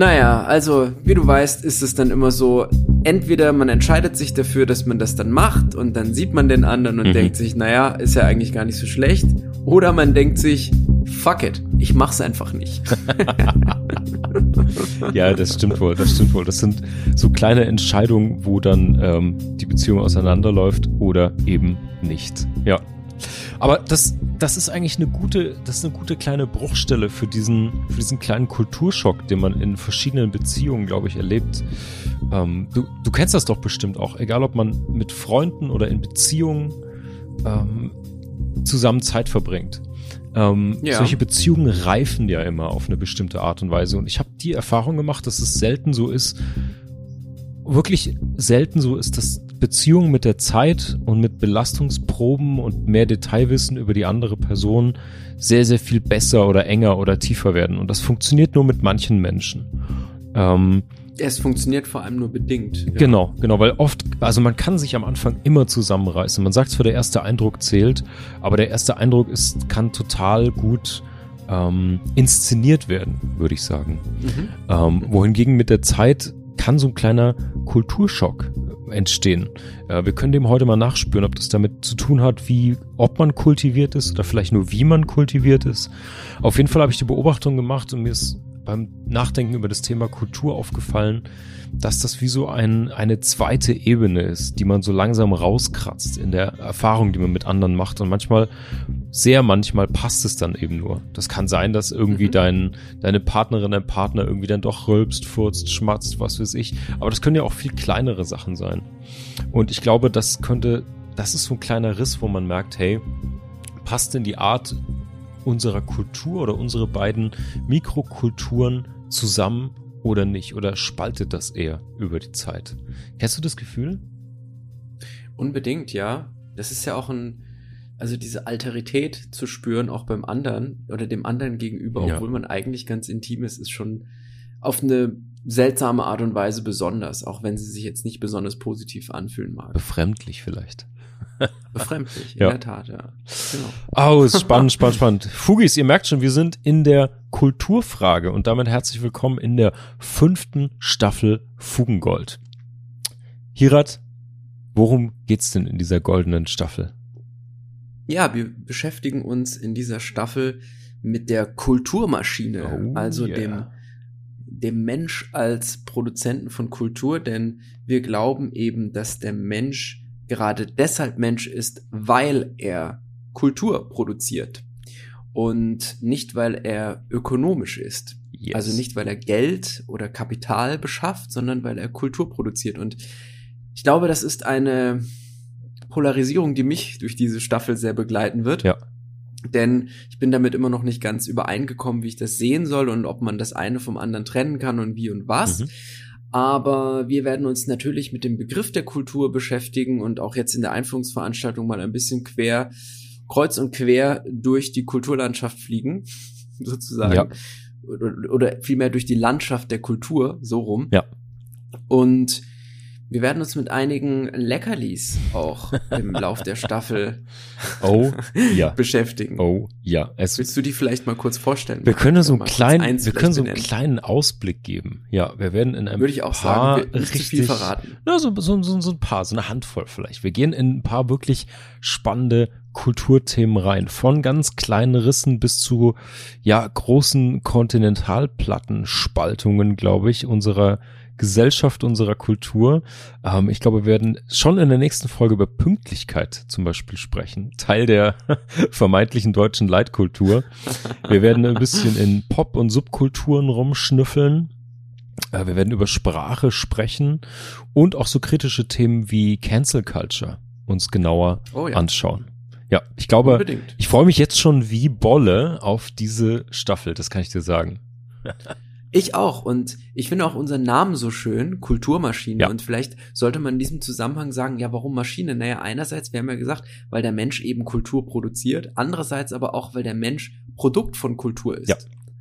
Naja, also wie du weißt, ist es dann immer so, entweder man entscheidet sich dafür, dass man das dann macht und dann sieht man den anderen und Mhm. denkt sich, naja, ist ja eigentlich gar nicht so schlecht. Oder man denkt sich, fuck it, ich mach's einfach nicht. Ja, das stimmt wohl, das stimmt wohl. Das sind so kleine Entscheidungen, wo dann ähm, die Beziehung auseinanderläuft oder eben nicht. Ja. Aber das, das ist eigentlich eine gute, das ist eine gute kleine Bruchstelle für diesen, für diesen kleinen Kulturschock, den man in verschiedenen Beziehungen, glaube ich, erlebt. Ähm, du, du kennst das doch bestimmt auch, egal ob man mit Freunden oder in Beziehungen ähm, zusammen Zeit verbringt. Ähm, Ja. Solche Beziehungen reifen ja immer auf eine bestimmte Art und Weise. Und ich habe die Erfahrung gemacht, dass es selten so ist, wirklich selten so ist, dass Beziehungen mit der Zeit und mit Belastungsproben und mehr Detailwissen über die andere Person sehr, sehr viel besser oder enger oder tiefer werden. Und das funktioniert nur mit manchen Menschen. Ähm, Es funktioniert vor allem nur bedingt. Ja. Genau, genau, weil oft, also man kann sich am Anfang immer zusammenreißen. Man sagt zwar, der erste Eindruck zählt, aber der erste Eindruck ist, kann total gut ähm, inszeniert werden, würde ich sagen. Mhm. Ähm, wohingegen mit der Zeit kann so ein kleiner Kulturschock entstehen. Äh, wir können dem heute mal nachspüren, ob das damit zu tun hat, wie, ob man kultiviert ist oder vielleicht nur wie man kultiviert ist. Auf jeden Fall habe ich die Beobachtung gemacht und mir ist beim Nachdenken über das Thema Kultur aufgefallen, dass das wie so ein, eine zweite Ebene ist, die man so langsam rauskratzt in der Erfahrung, die man mit anderen macht. Und manchmal, sehr manchmal passt es dann eben nur. Das kann sein, dass irgendwie Mhm. dein, deine Partnerin, dein Partner irgendwie dann doch rülpst, furzt, schmatzt, was weiß ich. Aber das können ja auch viel kleinere Sachen sein. Und ich glaube, das könnte, das ist so ein kleiner Riss, wo man merkt, hey, passt denn die Art unserer Kultur oder unsere beiden Mikrokulturen zusammen oder nicht? Oder spaltet das eher über die Zeit? Kennst du das Gefühl? Unbedingt, ja. Das ist ja auch ein, also diese Alterität zu spüren, auch beim anderen oder dem anderen gegenüber, Ja. obwohl man eigentlich ganz intim ist, ist schon auf eine seltsame Art und Weise besonders, auch wenn sie sich jetzt nicht besonders positiv anfühlen mag. Befremdlich vielleicht. Befremdlich, in Ja. der Tat, ja. Genau. Oh, ist spannend, spannend, spannend. Fugis, ihr merkt schon, wir sind in der Kulturfrage und damit herzlich willkommen in der fünften Staffel Fugengold. Hirat, worum geht's denn in dieser goldenen Staffel? Ja, wir beschäftigen uns in dieser Staffel mit der Kulturmaschine, Oh, also yeah. dem, dem Mensch als Produzenten von Kultur, denn wir glauben eben, dass der Mensch gerade deshalb Mensch ist, weil er Kultur produziert und nicht, weil er ökonomisch ist. Yes. Also nicht, weil er Geld oder Kapital beschafft, sondern weil er Kultur produziert. Und ich glaube, das ist eine Polarisierung, die mich durch diese Staffel sehr begleiten wird. Ja. Denn ich bin damit immer noch nicht ganz übereingekommen, wie ich das sehen soll und ob man das eine vom anderen trennen kann und wie und was. Mhm. Aber wir werden uns natürlich mit dem Begriff der Kultur beschäftigen und auch jetzt in der Einführungsveranstaltung mal ein bisschen quer, kreuz und quer durch die Kulturlandschaft fliegen, sozusagen. Ja. Oder, oder vielmehr durch die Landschaft der Kultur, so rum. Ja. Und wir werden uns mit einigen Leckerlis auch im Lauf der Staffel Oh, ja. beschäftigen. Oh, ja. Es, Willst du die vielleicht mal kurz vorstellen? wir können so einen kleinen, wir können so einen kleinen Ausblick geben. Ja, wir werden in einem Würde ich auch paar sagen, wir- richtig, viel verraten. Na, so, so, so, so ein paar, so eine Handvoll vielleicht. Wir gehen in ein paar wirklich spannende Kulturthemen rein. Von ganz kleinen Rissen bis zu, ja, großen Kontinentalplattenspaltungen, glaube ich, unserer Gesellschaft, unserer Kultur. Ähm, ich glaube, wir werden schon in der nächsten Folge über Pünktlichkeit zum Beispiel sprechen. Teil der vermeintlichen deutschen Leitkultur. Wir werden ein bisschen in Pop- und Subkulturen rumschnüffeln. Äh, Wir werden über Sprache sprechen und auch so kritische Themen wie Cancel Culture uns genauer Oh ja, anschauen. Ja, ich glaube, unbedingt. ich freue mich jetzt schon wie Bolle auf diese Staffel, das kann ich dir sagen. Ich auch. Und ich finde auch unseren Namen so schön, Kulturmaschine. Ja. Und vielleicht sollte man in diesem Zusammenhang sagen, ja, warum Maschine? Naja, einerseits, wir haben ja gesagt, weil der Mensch eben Kultur produziert. Andererseits aber auch, weil der Mensch Produkt von Kultur ist. Ja.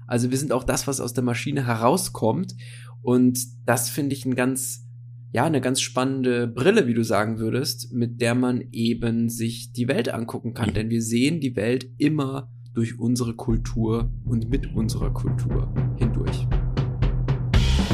Also wir sind auch das, was aus der Maschine herauskommt. Und das finde ich ein ganz, ja, eine ganz spannende Brille, wie du sagen würdest, mit der man eben sich die Welt angucken kann. Mhm. Denn wir sehen die Welt immer durch unsere Kultur und mit unserer Kultur hindurch.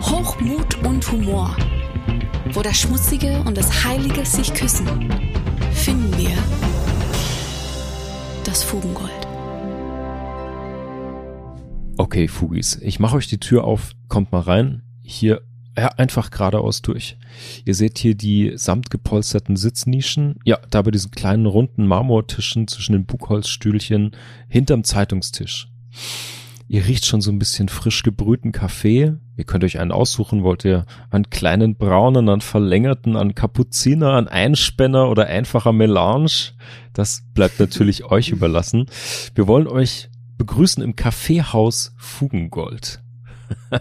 Hochmut und Humor. Wo das Schmutzige und das Heilige sich küssen, finden wir das Fugengold. Okay, Fugis, ich mache euch die Tür auf, kommt mal rein. Hier ja, einfach geradeaus durch. Ihr seht hier die samt gepolsterten Sitznischen. Ja, da bei diesen kleinen runden Marmortischen zwischen den Buchholzstühlchen hinterm Zeitungstisch. Ihr riecht schon so ein bisschen frisch gebrühten Kaffee. Ihr könnt euch einen aussuchen. Wollt ihr einen kleinen braunen, einen verlängerten, einen Kapuziner, einen Einspänner oder einfacher Melange? Das bleibt natürlich euch überlassen. Wir wollen euch begrüßen im Kaffeehaus Fugengold.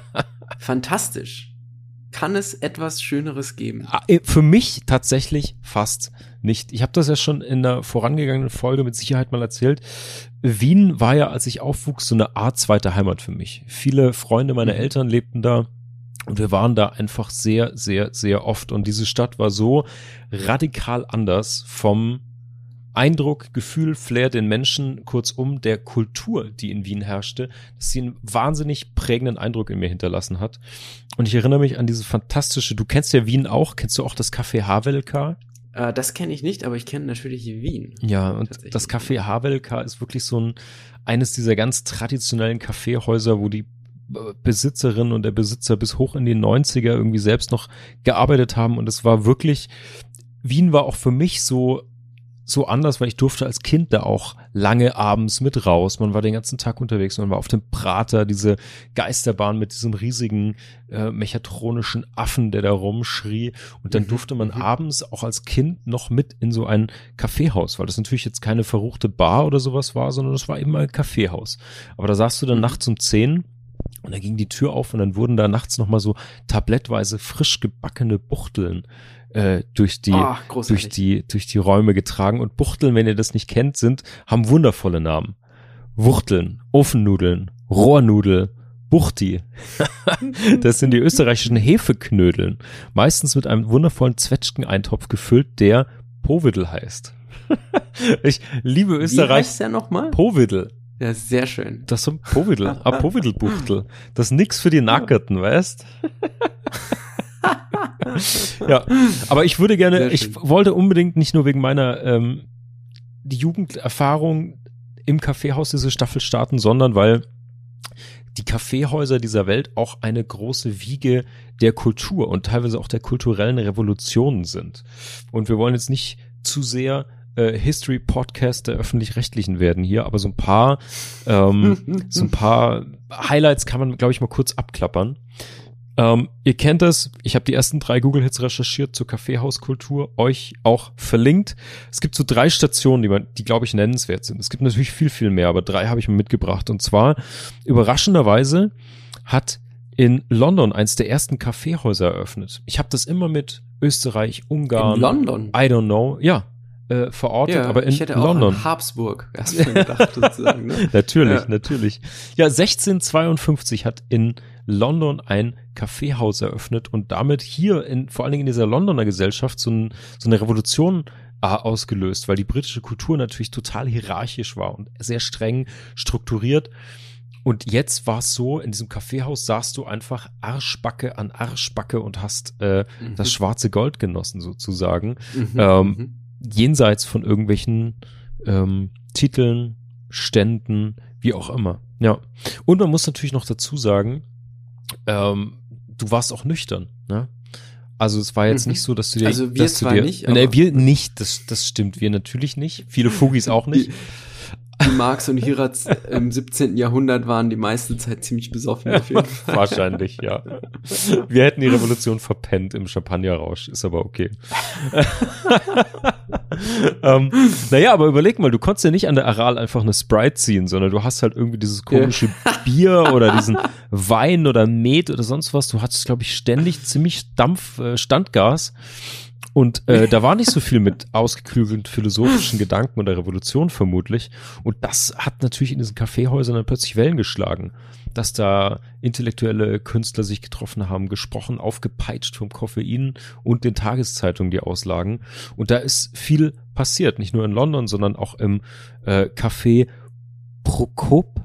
Fantastisch. Kann es etwas Schöneres geben? Ah, äh, Für mich tatsächlich fast nicht. Ich habe das ja schon in der vorangegangenen Folge mit Sicherheit mal erzählt. Wien war ja, als ich aufwuchs, so eine Art zweite Heimat für mich. Viele Freunde meiner Mhm. Eltern lebten da. Und wir waren da einfach sehr, sehr, sehr oft. Und diese Stadt war so radikal anders vom Eindruck, Gefühl, Flair den Menschen, kurzum der Kultur, die in Wien herrschte, dass sie einen wahnsinnig prägenden Eindruck in mir hinterlassen hat. Und ich erinnere mich an diese fantastische, du kennst ja Wien auch, kennst du auch das Café Havelka? Äh, das kenne ich nicht, aber ich kenne natürlich Wien. Ja, und das Café Havelka ist wirklich so ein, eines dieser ganz traditionellen Kaffeehäuser, wo die äh, Besitzerin und der Besitzer bis hoch in die 90er irgendwie selbst noch gearbeitet haben und es war wirklich, Wien war auch für mich so so anders, weil ich durfte als Kind da auch lange abends mit raus. Man war den ganzen Tag unterwegs, man war auf dem Prater, diese Geisterbahn mit diesem riesigen äh, mechatronischen Affen, der da rumschrie. Und dann Mhm, durfte man mhm. abends auch als Kind noch mit in so ein Kaffeehaus, weil das natürlich jetzt keine verruchte Bar oder sowas war, sondern es war eben ein Kaffeehaus. Aber da saßt du dann Mhm. nachts um zehn und da ging die Tür auf und dann wurden da nachts nochmal so tablettweise frisch gebackene Buchteln äh, durch die Ah, großartig. durch die durch die Räume getragen und Buchteln, wenn ihr das nicht kennt, sind haben wundervolle Namen. Wuchteln, Ofennudeln, Rohrnudel, Buchti. das sind die österreichischen Hefeknödeln, meistens mit einem wundervollen Zwetschgeneintopf gefüllt, der Povidel heißt. ich liebe Wie Österreich. heißt der nochmal? Povidel. Ja, sehr schön. Das ist ein Povidel, ein Povidelbuchtel. Das ist nix für die Nackerten, weißt? ja, aber ich würde gerne, ich wollte unbedingt nicht nur wegen meiner ähm, die Jugenderfahrung im Kaffeehaus diese Staffel starten, sondern weil die Kaffeehäuser dieser Welt auch eine große Wiege der Kultur und teilweise auch der kulturellen Revolutionen sind. Und wir wollen jetzt nicht zu sehr äh, History Podcast der öffentlich-rechtlichen werden hier, aber so ein paar ähm, so ein paar Highlights kann man, glaube ich, mal kurz abklappern. Ähm, ihr kennt das, ich habe die ersten drei Google-Hits recherchiert zur Kaffeehauskultur, euch auch verlinkt. Es gibt so drei Stationen, die man, die glaube ich nennenswert sind. Es gibt natürlich viel, viel mehr, aber drei habe ich mal mitgebracht. Und zwar überraschenderweise hat in London eins der ersten Kaffeehäuser eröffnet. Ich habe das immer mit Österreich, Ungarn, In London. I don't know, ja, äh, verortet, aber in ich hätte auch London. an Habsburg erstmal gedacht, sozusagen. Ne? Natürlich, Ja. natürlich. Ja, 1652 hat in London ein Kaffeehaus eröffnet und damit hier in, vor allen Dingen in dieser Londoner Gesellschaft so, ein, so eine Revolution äh, ausgelöst, weil die britische Kultur natürlich total hierarchisch war und sehr streng strukturiert. Und jetzt war es so, in diesem Kaffeehaus saßt du einfach Arschbacke an Arschbacke und hast äh, das schwarze Gold genossen sozusagen Mhm. ähm, Mhm. jenseits von irgendwelchen ähm, Titeln, Ständen, wie auch immer. Ja. Und man muss natürlich noch dazu sagen, ähm, du warst auch nüchtern, ne? Also es war jetzt Mhm. nicht so, dass du dir, Also wir zwar dir, nicht, nee, wir nicht, das, das stimmt, wir natürlich nicht. Viele Fugis auch nicht. Die Marx und Hirats im 17. Jahrhundert waren die meiste Zeit ziemlich besoffen auf jeden Fall. Wahrscheinlich, ja. Wir hätten die Revolution verpennt im Champagnerrausch, ist aber okay. ähm, naja, aber überleg mal, du konntest ja nicht an der Aral einfach eine Sprite ziehen, sondern du hast halt irgendwie dieses komische Bier oder diesen Wein oder Met oder sonst was. Du hattest, glaube ich, ständig ziemlich Dampf, äh, Standgas. Und äh, da war nicht so viel mit ausgeklügelten philosophischen Gedanken oder Revolution vermutlich. Und das hat natürlich in diesen Kaffeehäusern dann plötzlich Wellen geschlagen, dass da intellektuelle Künstler sich getroffen haben, gesprochen, aufgepeitscht vom Koffein und den Tageszeitungen, die auslagen. Und da ist viel passiert, nicht nur in London, sondern auch im äh, Café Prokop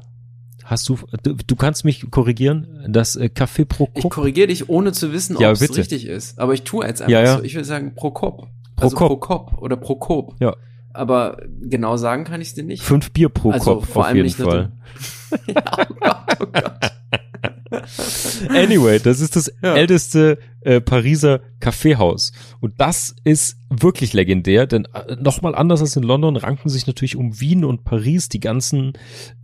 Hast du, du, du kannst mich korrigieren, das äh, Café Prokop. Ich korrigiere dich, ohne zu wissen, ob Ja, es bitte. richtig ist. Aber ich tue jetzt einfach Ja, ja. so. Ich würde sagen Prokop. Also Prokop. Prokop oder Prokop. Ja. Aber genau sagen kann ich es dir nicht. Fünf Bier pro Also Kopf vor auf allem jeden nicht Fall. ja, oh Gott, oh Gott. Anyway, das ist das älteste äh, Pariser Kaffeehaus. Und das ist wirklich legendär, denn äh, nochmal anders als in London ranken sich natürlich um Wien und Paris die ganzen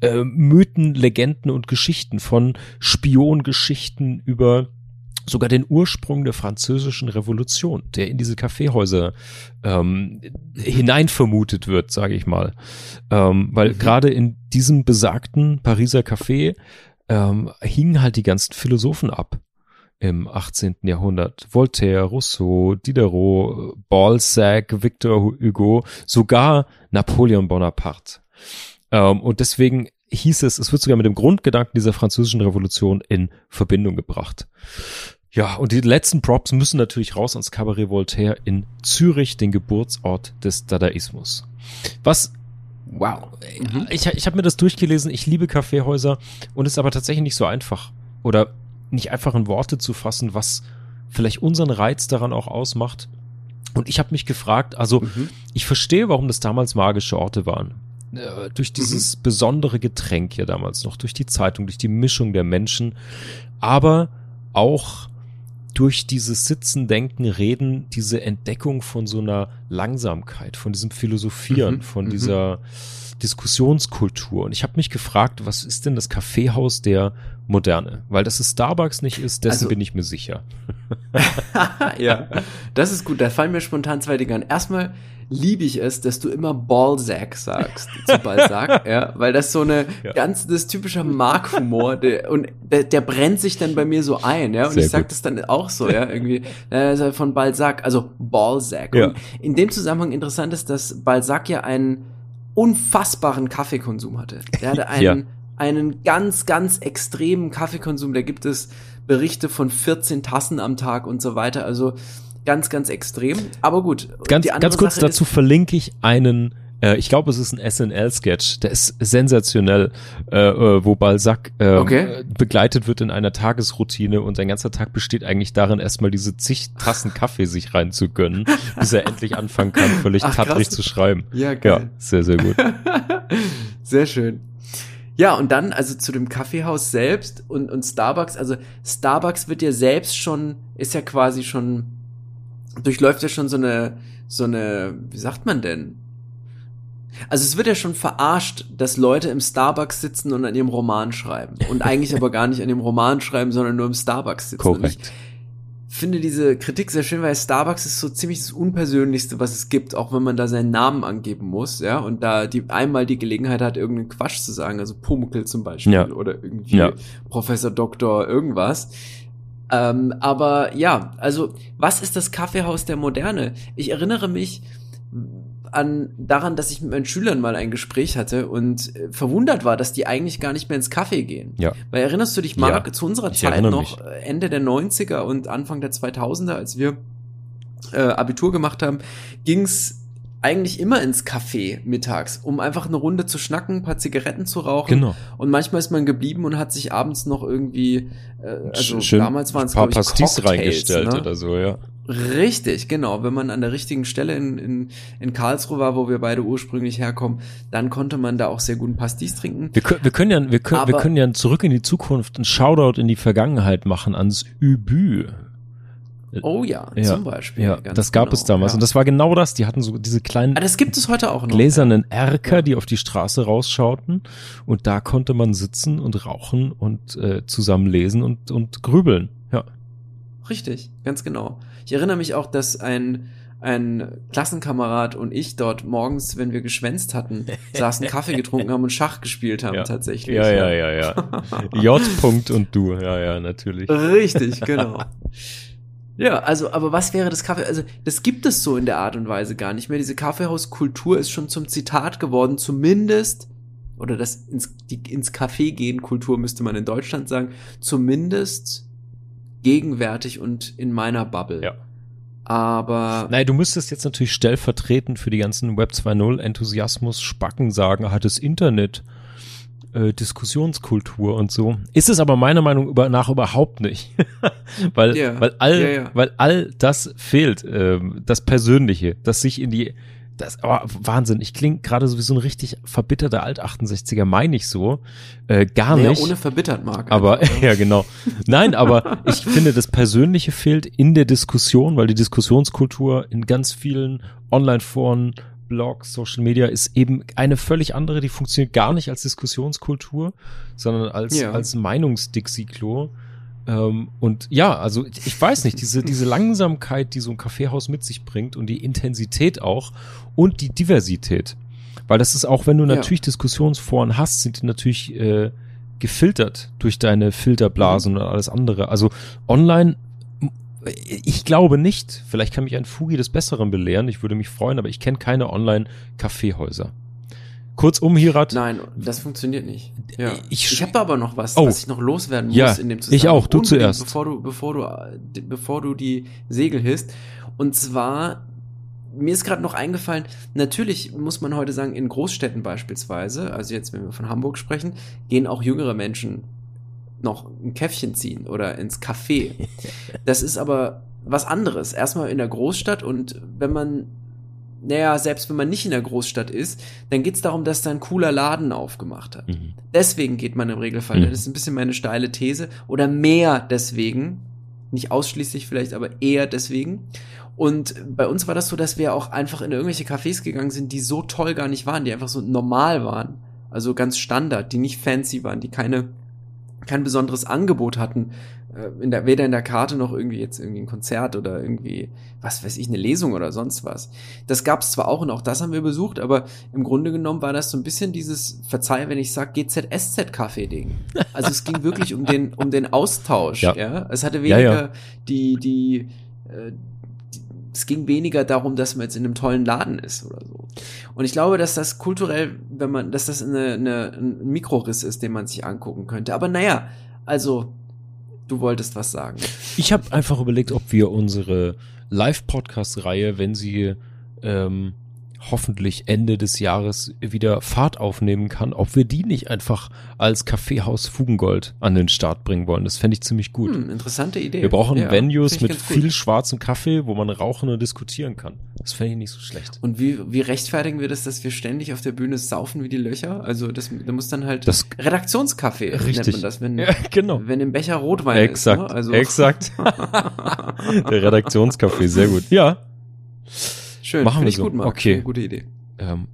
äh, Mythen, Legenden und Geschichten von Spiongeschichten über sogar den Ursprung der französischen Revolution, der in diese Kaffeehäuser ähm, hinein vermutet wird, sage ich mal. Ähm, weil Mhm. gerade in diesem besagten Pariser Café ähm, hingen halt die ganzen Philosophen ab im 18. Jahrhundert. Voltaire, Rousseau, Diderot, Balzac, Victor Hugo, sogar Napoleon Bonaparte. Ähm, und deswegen hieß es, es wird sogar mit dem Grundgedanken dieser französischen Revolution in Verbindung gebracht. Ja, und die letzten Props müssen natürlich raus ans Cabaret Voltaire in Zürich, den Geburtsort des Dadaismus. Was Wow. Mhm. ich, ich habe mir das durchgelesen, ich liebe Kaffeehäuser und es ist aber tatsächlich nicht so einfach. Oder nicht einfach in Worte zu fassen, was vielleicht unseren Reiz daran auch ausmacht. Und ich habe mich gefragt, also Mhm. ich verstehe, warum das damals magische Orte waren. Äh, durch dieses besondere Getränk hier damals noch, durch die Zeitung, durch die Mischung der Menschen, aber auch durch dieses Sitzen, Denken, Reden, diese Entdeckung von so einer Langsamkeit, von diesem Philosophieren, Mhm, von mhm. dieser Diskussionskultur. Und ich habe mich gefragt, was ist denn das Kaffeehaus der Moderne? Weil dass es Starbucks nicht ist, dessen Also- bin ich mir sicher. ja, das ist gut. Da fallen mir spontan zwei Dinge an. Erstmal liebe ich es, dass du immer Balzac sagst zu Balzac, ja, weil das so eine Ja. ganz das typische Mark-Humor der, und der, der brennt sich dann bei mir so ein, ja, und Sehr ich sag gut. das dann auch so, ja, irgendwie äh, von Balzac, also Balzac. Ja. In dem Zusammenhang interessant ist, dass Balzac ja einen unfassbaren Kaffeekonsum hatte. Der hatte einen Ja. Einen ganz, ganz extremen Kaffeekonsum. Da gibt es Berichte von 14 Tassen am Tag und so weiter. Also ganz, ganz extrem. Aber gut. Ganz, ganz kurz Sache dazu verlinke ich einen, äh, ich glaube, es ist ein SNL-Sketch, der ist sensationell, äh, äh, wo Balzac äh, Okay. begleitet wird in einer Tagesroutine und sein ganzer Tag besteht eigentlich darin, erstmal diese zig Tassen Kaffee sich reinzugönnen, bis er endlich anfangen kann, völlig Ach, tattrig zu schreiben. Ja, Ja, geil. sehr, sehr gut. Sehr schön. Ja, und dann also zu dem Kaffeehaus selbst und, und Starbucks. Also Starbucks wird ja selbst schon, ist ja quasi schon, durchläuft ja schon so eine, so eine, wie sagt man denn? Also es wird ja schon verarscht, dass Leute im Starbucks sitzen und an ihrem Roman schreiben. Und eigentlich aber gar nicht an dem Roman schreiben, sondern nur im Starbucks sitzen. Korrekt. Finde diese Kritik sehr schön, weil Starbucks ist so ziemlich das Unpersönlichste, was es gibt, auch wenn man da seinen Namen angeben muss, ja, und da die einmal die Gelegenheit hat, irgendeinen Quatsch zu sagen, also Pumuckl zum Beispiel Ja. oder irgendwie Ja. Professor Doktor irgendwas. Ähm, aber ja, also was ist das Kaffeehaus der Moderne? Ich erinnere mich an daran, dass ich mit meinen Schülern mal ein Gespräch hatte und äh, verwundert war, dass die eigentlich gar nicht mehr ins Café gehen. Ja. Weil erinnerst du dich, Marc, Ja, zu unserer Zeit noch, äh, Ende der 90er und Anfang der 2000er, als wir äh, Abitur gemacht haben, ging's eigentlich immer ins Café mittags, um einfach eine Runde zu schnacken, ein paar Zigaretten zu rauchen. Genau. Und manchmal ist man geblieben und hat sich abends noch irgendwie, äh, also Schön damals waren es ein paar glaube ich Pastis Cocktails, reingestellt ne? oder so, ja. Richtig, genau. Wenn man an der richtigen Stelle in, in, in Karlsruhe war, wo wir beide ursprünglich herkommen, dann konnte man da auch sehr guten Pastis trinken. Wir können, wir können ja, wir können, wir Aber- können ja zurück in die Zukunft einen Shoutout in die Vergangenheit machen ans Übü. Oh ja, Ja, zum Beispiel. Ja, ganz das gab genau, es damals. Ja. Und das war genau das. Die hatten so diese kleinen ah, das gibt es heute auch noch. gläsernen Erker, die auf die Straße rausschauten. Und da konnte man sitzen und rauchen und äh, zusammen lesen und, und grübeln. Ja. Richtig, ganz genau. Ich erinnere mich auch, dass ein, ein Klassenkamerad und ich dort morgens, wenn wir geschwänzt hatten, saßen, Kaffee getrunken haben und Schach gespielt haben Ja. tatsächlich. Ja, ja, ja, ja. J. Punkt und du. Ja, ja, natürlich. Richtig, genau. Ja, also, aber was wäre das Kaffee? Also, das gibt es so in der Art und Weise gar nicht mehr. Diese Kaffeehauskultur ist schon zum Zitat geworden, zumindest, oder das ins, die, ins Café gehen Kultur müsste man in Deutschland sagen, zumindest gegenwärtig und in meiner Bubble. Ja. Aber, Nein, du müsstest jetzt natürlich stellvertretend für die ganzen Web 2.0 Enthusiasmus Spacken sagen, hat das Internet äh, Diskussionskultur und so. Ist es aber meiner Meinung nach überhaupt nicht. weil, Ja, weil all, ja, ja. weil all das fehlt, ähm, das Persönliche, das sich in die, das, oh, Wahnsinn, ich klinge gerade so wie so ein richtig verbitterter Alt-68er, meine ich so, äh, gar naja, nicht. ohne verbittert, Marc. Aber einfach, ne? ja, genau. Nein, aber ich finde, das Persönliche fehlt in der Diskussion, weil die Diskussionskultur in ganz vielen Online-Foren, Blogs, Social Media ist eben eine völlig andere, die funktioniert gar nicht als Diskussionskultur, sondern als, Ja. als Meinungsdixiklo. Ähm, und ja, also ich weiß nicht, diese, diese Langsamkeit, die so ein Kaffeehaus mit sich bringt und die Intensität auch und die Diversität. Weil das ist auch, wenn du Ja. natürlich Diskussionsforen hast, sind die natürlich äh, gefiltert durch deine Filterblasen und alles andere. Also online, ich glaube nicht, vielleicht kann mich ein Fugi des Besseren belehren, ich würde mich freuen, aber ich kenne keine Online-Kaffeehäuser. Kurzum, Hirat, Nein, das funktioniert nicht. Ja. Ich Ich, habe aber noch was, Oh. was ich noch loswerden muss Ja, in dem ich auch. Du Unbedingt, zuerst. Bevor du, bevor du, bevor du die Segel hisst. Und zwar, mir ist gerade noch eingefallen, natürlich muss man heute sagen, in Großstädten beispielsweise, also jetzt, wenn wir von Hamburg sprechen, gehen auch jüngere Menschen noch ein Käffchen ziehen oder ins Café. Das ist aber was anderes. Erstmal in der Großstadt und wenn man, naja, selbst wenn man nicht in der Großstadt ist, dann geht's darum, dass da ein cooler Laden aufgemacht hat. Mhm. Deswegen geht man im Regelfall. Mhm. Das ist ein bisschen meine steile These. Oder mehr deswegen. Nicht ausschließlich vielleicht, aber eher deswegen. Und bei uns war das so, dass wir auch einfach in irgendwelche Cafés gegangen sind, die so toll gar nicht waren, die einfach so normal waren. Also ganz Standard, die nicht fancy waren, die keine, kein besonderes Angebot hatten. äh, In der, weder in der Karte noch irgendwie jetzt irgendwie ein Konzert oder irgendwie, was weiß ich, eine Lesung oder sonst was. Das gab es zwar auch und auch das haben wir besucht, aber im Grunde genommen war das so ein bisschen dieses, verzeih, wenn ich sag GZSZ-Kaffee-Ding. Also es ging wirklich um den, um den Austausch, Ja. ja. Es hatte Ja, weniger ja. die, die, äh, die, es ging weniger darum, dass man jetzt in einem tollen Laden ist oder so. Und ich glaube, dass das kulturell, wenn man, dass das eine, eine, ein Mikroriss ist, den man sich angucken könnte. Aber naja, also, du wolltest was sagen. Ich habe einfach überlegt, ob wir unsere Live-Podcast-Reihe, wenn sie ähm, hoffentlich Ende des Jahres wieder Fahrt aufnehmen kann, ob wir die nicht einfach als Kaffeehaus Fugengold an den Start bringen wollen. Das fände ich ziemlich gut. Hm, interessante Idee. Wir brauchen Ja, Venues mit ganz gut. viel schwarzem Kaffee, wo man rauchen und diskutieren kann. Das fände ich nicht so schlecht. Und wie, wie rechtfertigen wir das, dass wir ständig auf der Bühne saufen wie die Löcher? Also das, da muss dann halt Das- Redaktionskaffee nennt Richtig. man das, wenn, Ja, genau. wenn im Becher Rotwein Exakt, ist. Ne? Also exakt. Der Redaktionskaffee, sehr gut. Ja, schön, Machen find wir so. gut, Marc. Okay. Gute Idee. ähm,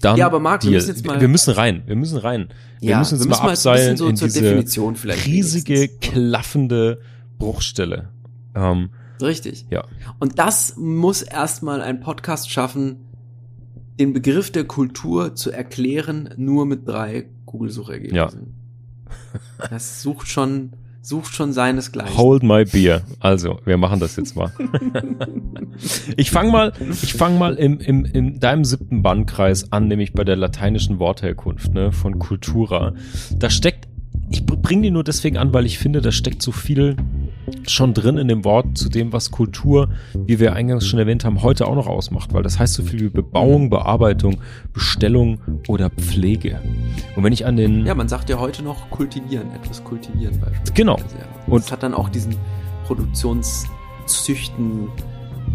dann Ja, aber Marc, wir müssen jetzt mal- wir müssen rein. Wir müssen rein. Wir Ja, müssen uns wir müssen mal abseilen so in zur diese Definition vielleicht riesige, wenigstens. klaffende Bruchstelle. Ähm, Richtig. ja. Und das muss erstmal ein Podcast schaffen, den Begriff der Kultur zu erklären, nur mit drei Google-Suchergebnissen. Das sucht schon, sucht schon seinesgleichen. Hold my beer. Also, wir machen das jetzt mal. ich fange mal, ich fang mal im, im, in deinem siebten Bandkreis an, nämlich bei der lateinischen Wortherkunft, ne, von Cultura. Da steckt, ich bringe die nur deswegen an, weil ich finde, da steckt so viel schon drin in dem Wort zu dem, was Kultur, wie wir eingangs schon erwähnt haben, heute auch noch ausmacht, weil das heißt so viel wie Bebauung, Bearbeitung, Bestellung oder Pflege. Und wenn ich an den, Ja, man sagt ja heute noch kultivieren, etwas kultivieren beispielsweise. Genau. Ja. Und- das hat dann auch diesen Produktionszüchten,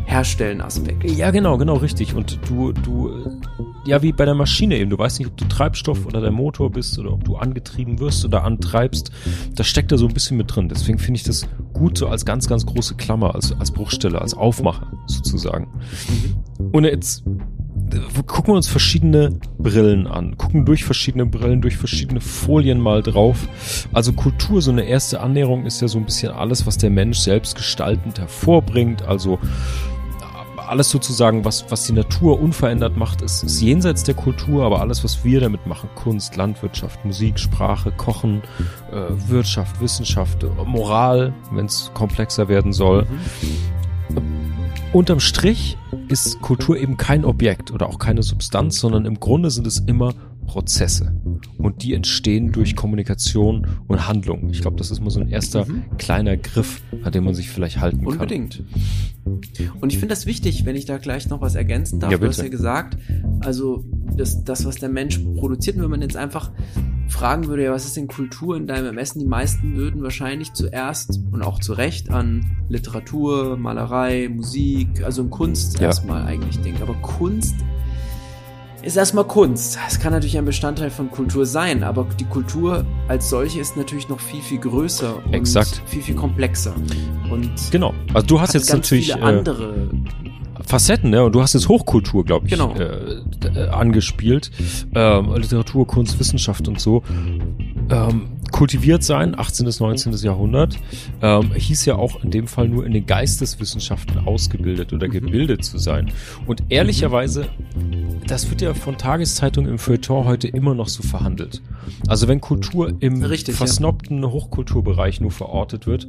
Herstellen Aspekt. Ja, genau, genau, richtig. Und du, du, äh, ja, wie bei der Maschine eben. Du weißt nicht, ob du Treibstoff oder der Motor bist oder ob du angetrieben wirst oder antreibst. Das steckt da so ein bisschen mit drin. Deswegen finde ich das gut so als ganz, ganz große Klammer, als, als Bruchstelle, als Aufmacher sozusagen. Und jetzt äh, gucken wir uns verschiedene Brillen an, gucken durch verschiedene Brillen, durch verschiedene Folien mal drauf. Also Kultur, so eine erste Annäherung ist ja so ein bisschen alles, was der Mensch selbst gestaltend hervorbringt. Also alles sozusagen, was, was die Natur unverändert macht, ist, ist jenseits der Kultur, aber alles, was wir damit machen, Kunst, Landwirtschaft, Musik, Sprache, Kochen, äh, Wirtschaft, Wissenschaft, Moral, wenn es komplexer werden soll. Mhm. Unterm Strich ist Kultur eben kein Objekt oder auch keine Substanz, sondern im Grunde sind es immer Prozesse. Und die entstehen durch Kommunikation und Handlung. Ich glaube, das ist mal so ein erster mhm. kleiner Griff, an dem man sich vielleicht halten kann. Unbedingt. Und ich finde das wichtig, wenn ich da gleich noch was ergänzen darf. Ja, du hast ja gesagt, also das, das, was der Mensch produziert, wenn man jetzt einfach fragen würde, ja, was ist denn Kultur in deinem Ermessen? Die meisten würden wahrscheinlich zuerst und auch zu Recht an Literatur, Malerei, Musik, also Kunst ja. erstmal eigentlich denken. Aber Kunst ist erstmal Kunst. Es kann natürlich ein Bestandteil von Kultur sein, aber die Kultur als solche ist natürlich noch viel, viel größer und Exakt. viel, viel komplexer. Und genau. Also du hast jetzt natürlich viele äh, andere Facetten, ne? Und du hast jetzt Hochkultur, glaube ich, genau. äh, äh, angespielt. Ähm, Literatur, Kunst, Wissenschaft und so. Ähm, kultiviert sein, 18. bis 19. Jahrhundert, ähm, hieß ja auch in dem Fall nur in den Geisteswissenschaften ausgebildet oder mhm. gebildet zu sein. Und ehrlicherweise, das wird ja von Tageszeitungen im Feuilleton heute immer noch so verhandelt. Also wenn Kultur im Richtig, versnobten ja. Hochkulturbereich nur verortet wird,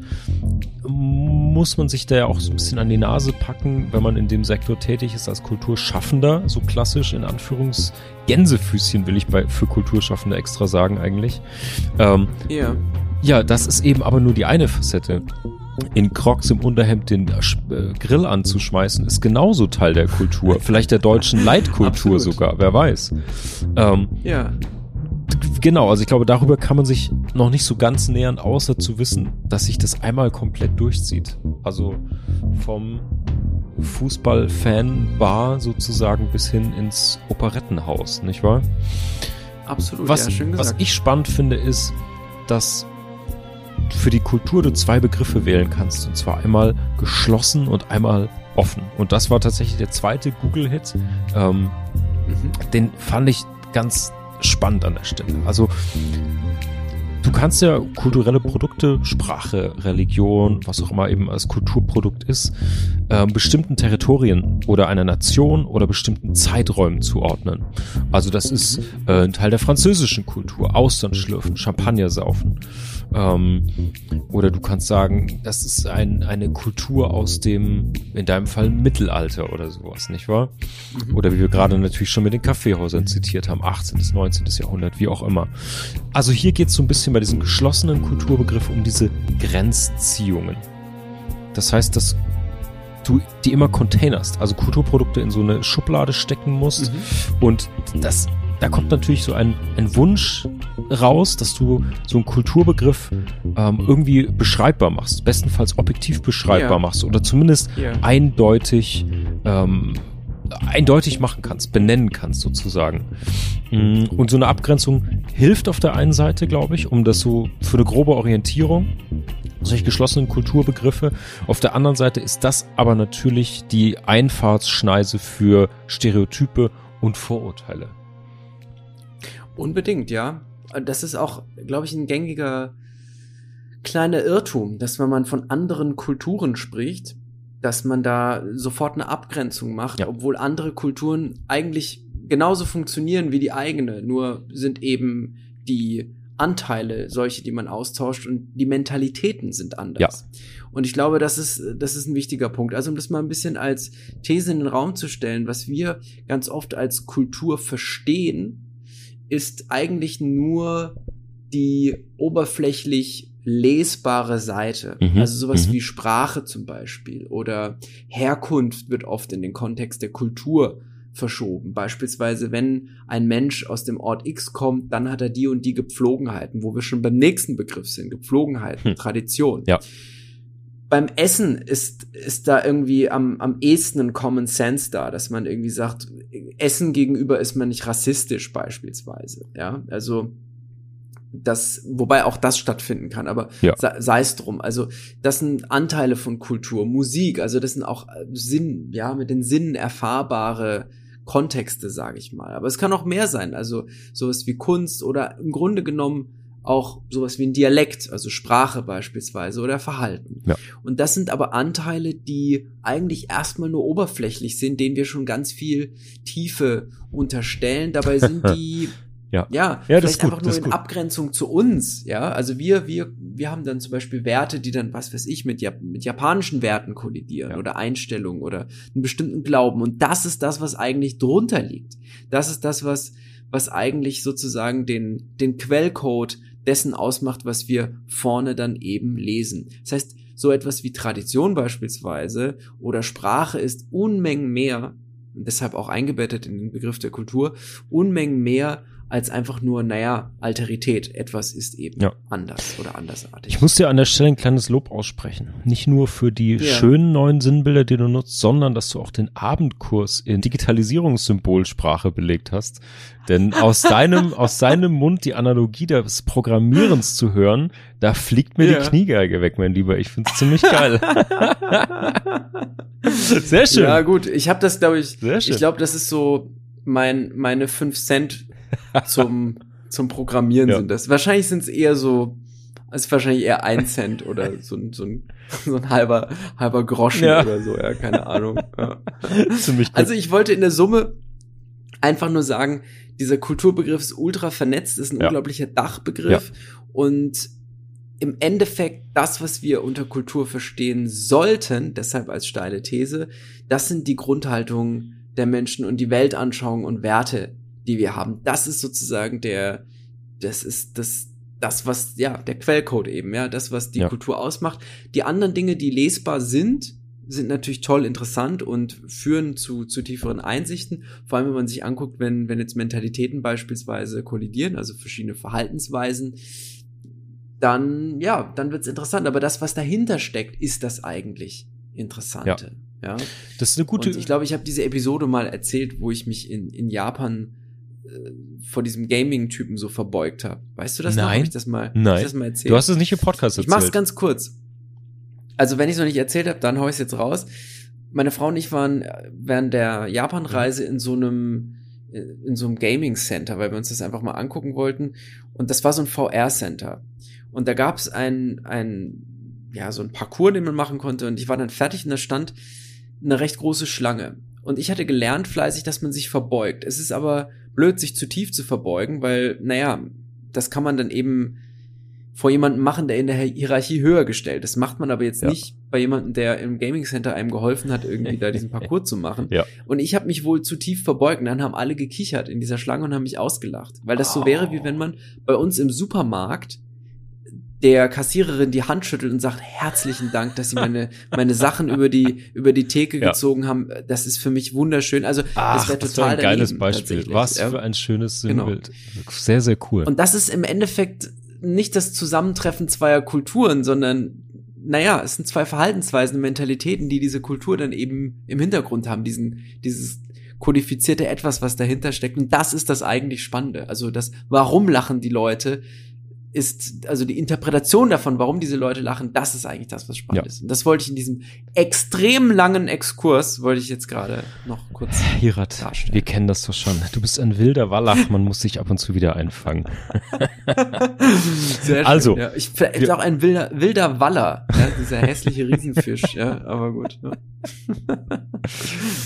muss man sich da ja auch so ein bisschen an die Nase packen, wenn man in dem Sektor tätig ist als Kulturschaffender, so klassisch in Anführungs Gänsefüßchen will ich bei für Kulturschaffende extra sagen eigentlich. Ähm, ja. Ja, das ist eben aber nur die eine Facette. In Crocs im Unterhemd den äh, Grill anzuschmeißen, ist genauso Teil der Kultur. Vielleicht der deutschen Leitkultur sogar, wer weiß. Ähm, ja. Genau, also ich glaube, darüber kann man sich noch nicht so ganz nähern, außer zu wissen, dass sich das einmal komplett durchzieht. Also vom Fußballfan-Bar sozusagen bis hin ins Operettenhaus, nicht wahr? Absolut, was, ja, schön gesagt. Was ich spannend finde, ist, dass für die Kultur du zwei Begriffe wählen kannst. Und zwar einmal geschlossen und einmal offen. Und das war tatsächlich der zweite Google-Hit. Ähm, mhm. Den fand ich ganz spannend an der Stelle. Also Du kannst ja kulturelle Produkte, Sprache, Religion, was auch immer eben als Kulturprodukt ist, äh, bestimmten Territorien oder einer Nation oder bestimmten Zeiträumen zuordnen. Also das ist äh, ein Teil der französischen Kultur, Austern schlürfen, Champagner saufen. Ähm, oder du kannst sagen, das ist ein, eine Kultur aus dem, in deinem Fall Mittelalter oder sowas, nicht wahr? Mhm. Oder wie wir gerade natürlich schon mit den Kaffeehäusern zitiert haben, 18. bis 19. Jahrhundert, wie auch immer. Also hier geht es so ein bisschen bei diesem geschlossenen Kulturbegriff um diese Grenzziehungen. Das heißt, dass du die immer containerst, also Kulturprodukte in so eine Schublade stecken musst mhm. und das da kommt natürlich so ein, ein Wunsch raus, dass du so einen Kulturbegriff ähm, irgendwie beschreibbar machst, bestenfalls objektiv beschreibbar ja. machst oder zumindest ja. eindeutig ähm, eindeutig machen kannst, benennen kannst sozusagen. Mm, und so eine Abgrenzung hilft auf der einen Seite, glaube ich, um das so für eine grobe Orientierung, solche geschlossenen Kulturbegriffe. Auf der anderen Seite ist das aber natürlich die Einfahrtsschneise für Stereotype und Vorurteile. Unbedingt, ja. Das ist auch, glaube ich, ein gängiger kleiner Irrtum, dass wenn man von anderen Kulturen spricht, dass man da sofort eine Abgrenzung macht, ja. obwohl andere Kulturen eigentlich genauso funktionieren wie die eigene, nur sind eben die Anteile solche, die man austauscht und die Mentalitäten sind anders. Ja. Und ich glaube, das ist, das ist ein wichtiger Punkt. Also um das mal ein bisschen als These in den Raum zu stellen, was wir ganz oft als Kultur verstehen, ist eigentlich nur die oberflächlich lesbare Seite. Mhm. Also sowas mhm. wie Sprache zum Beispiel oder Herkunft wird oft in den Kontext der Kultur verschoben. Beispielsweise, wenn ein Mensch aus dem Ort X kommt, dann hat er die und die Gepflogenheiten, wo wir schon beim nächsten Begriff sind. Gepflogenheiten, hm. Tradition. Ja. Beim Essen ist, ist da irgendwie am, am ehesten ein Common Sense da, dass man irgendwie sagt, Essen gegenüber ist man nicht rassistisch beispielsweise. Ja, also das, wobei auch das stattfinden kann, aber ja. sei es drum. Also das sind Anteile von Kultur, Musik, also das sind auch äh, Sinn, ja, mit den Sinnen erfahrbare Kontexte, sage ich mal. Aber es kann auch mehr sein, also sowas wie Kunst oder im Grunde genommen auch sowas wie ein Dialekt, also Sprache beispielsweise oder Verhalten. Ja. Und das sind aber Anteile, die eigentlich erstmal nur oberflächlich sind, denen wir schon ganz viel Tiefe unterstellen. Dabei sind die Ja. ja, Ja, das vielleicht ist gut, einfach das nur in gut. Abgrenzung zu uns, ja. Also wir, wir, wir haben dann zum Beispiel Werte, die dann, was weiß ich, mit, Jap mit japanischen Werten kollidieren Ja. oder Einstellungen oder einen bestimmten Glauben. Und das ist das, was eigentlich drunter liegt. Das ist das, was, was eigentlich sozusagen den, den Quellcode dessen ausmacht, was wir vorne dann eben lesen. Das heißt, so etwas wie Tradition beispielsweise oder Sprache ist Unmengen mehr, deshalb auch eingebettet in den Begriff der Kultur, Unmengen mehr als einfach nur, naja, Alterität. Etwas ist eben Ja. anders oder andersartig. Ich muss dir an der Stelle ein kleines Lob aussprechen. Nicht nur für die Ja. schönen neuen Sinnbilder, die du nutzt, sondern dass du auch den Abendkurs in Digitalisierungssymbolsprache belegt hast. Denn aus deinem, aus seinem Mund die Analogie des Programmierens zu hören, da fliegt mir Ja. die Kniegeige weg, mein Lieber. Ich find's ziemlich geil. Sehr schön. Ja, gut, ich habe das, glaube ich, Sehr schön. ich glaube, das ist so mein, meine fünf Cent zum, zum Programmieren Ja. sind das. Wahrscheinlich sind es eher so, es ist wahrscheinlich eher ein Cent oder so ein, so ein, so ein halber, halber Groschen Ja. oder so, ja, keine Ahnung. Ja. Also ich wollte in der Summe einfach nur sagen, dieser Kulturbegriff ist ultra vernetzt, ist ein Ja. unglaublicher Dachbegriff und im Endeffekt das, was wir unter Kultur verstehen sollten, deshalb als steile These, das sind die Grundhaltungen der Menschen und die Weltanschauung und Werte, die wir haben. Das ist sozusagen der, das ist das, das was, ja, der Quellcode eben, ja, das, was die Ja. Kultur ausmacht. Die anderen Dinge, die lesbar sind, sind natürlich toll interessant und führen zu, zu tieferen Einsichten. Vor allem, wenn man sich anguckt, wenn, wenn jetzt Mentalitäten beispielsweise kollidieren, also verschiedene Verhaltensweisen, dann, ja, dann wird's interessant. Aber das, was dahinter steckt, ist das eigentlich Interessante. Ja. das ist eine gute, Und ich glaube, ich habe diese Episode mal erzählt, wo ich mich in, in Japan vor diesem Gaming-Typen so verbeugt habe. Weißt du das noch? Nein. Hab ich das mal, Nein. ich das mal erzählt? du hast es nicht im Podcast Ich mach's erzählt. ganz kurz. Also, wenn ich es noch nicht erzählt habe, dann hau ich es jetzt raus. Meine Frau und ich waren äh, während der Japan-Reise in so einem äh, in so einem Gaming Center, weil wir uns das einfach mal angucken wollten. Und das war so ein VR Center. Und da gab es ein, ein, ja, so ein Parcours, den man machen konnte. Und ich war dann fertig und da stand eine recht große Schlange. Und ich hatte gelernt fleißig, dass man sich verbeugt. Es ist aber blöd, sich zu tief zu verbeugen, weil, naja, das kann man dann eben vor jemandem machen, der in der Hierarchie höher gestellt ist. Macht man aber jetzt Ja. nicht bei jemandem, der im Gaming Center einem geholfen hat, irgendwie da diesen Parcours zu machen. Ja. Und ich habe mich wohl zu tief verbeugt. Und dann haben alle gekichert in dieser Schlange und haben mich ausgelacht. Weil das so Oh. wäre, wie wenn man bei uns im Supermarkt der Kassiererin die Hand schüttelt und sagt, herzlichen Dank, dass Sie meine, meine Sachen über die, über die Theke Ja. gezogen haben. Das ist für mich wunderschön. Also, Ach, das wäre das total war ein geiles Beispiel. Was für ein schönes Genau. Sinnbild. Sehr, sehr cool. Und das ist im Endeffekt nicht das Zusammentreffen zweier Kulturen, sondern naja, es sind zwei Verhaltensweisen, Mentalitäten, die diese Kultur dann eben im Hintergrund haben, diesen, dieses kodifizierte Etwas, was dahinter steckt. Und das ist das eigentlich Spannende. Also das, warum lachen die Leute, ist, also die Interpretation davon, warum diese Leute lachen, das ist eigentlich das, was spannend Ja. ist. Und das wollte ich in diesem extrem langen Exkurs, wollte ich jetzt gerade noch kurz Hirat, darstellen. wir kennen das doch schon. Du bist ein wilder Wallach, man muss sich ab und zu wieder einfangen. Sehr schön, Also, ja. ich vielleicht wir- auch ein wilder, wilder Waller, ja, dieser hässliche Riesenfisch, ja, aber gut. Ja.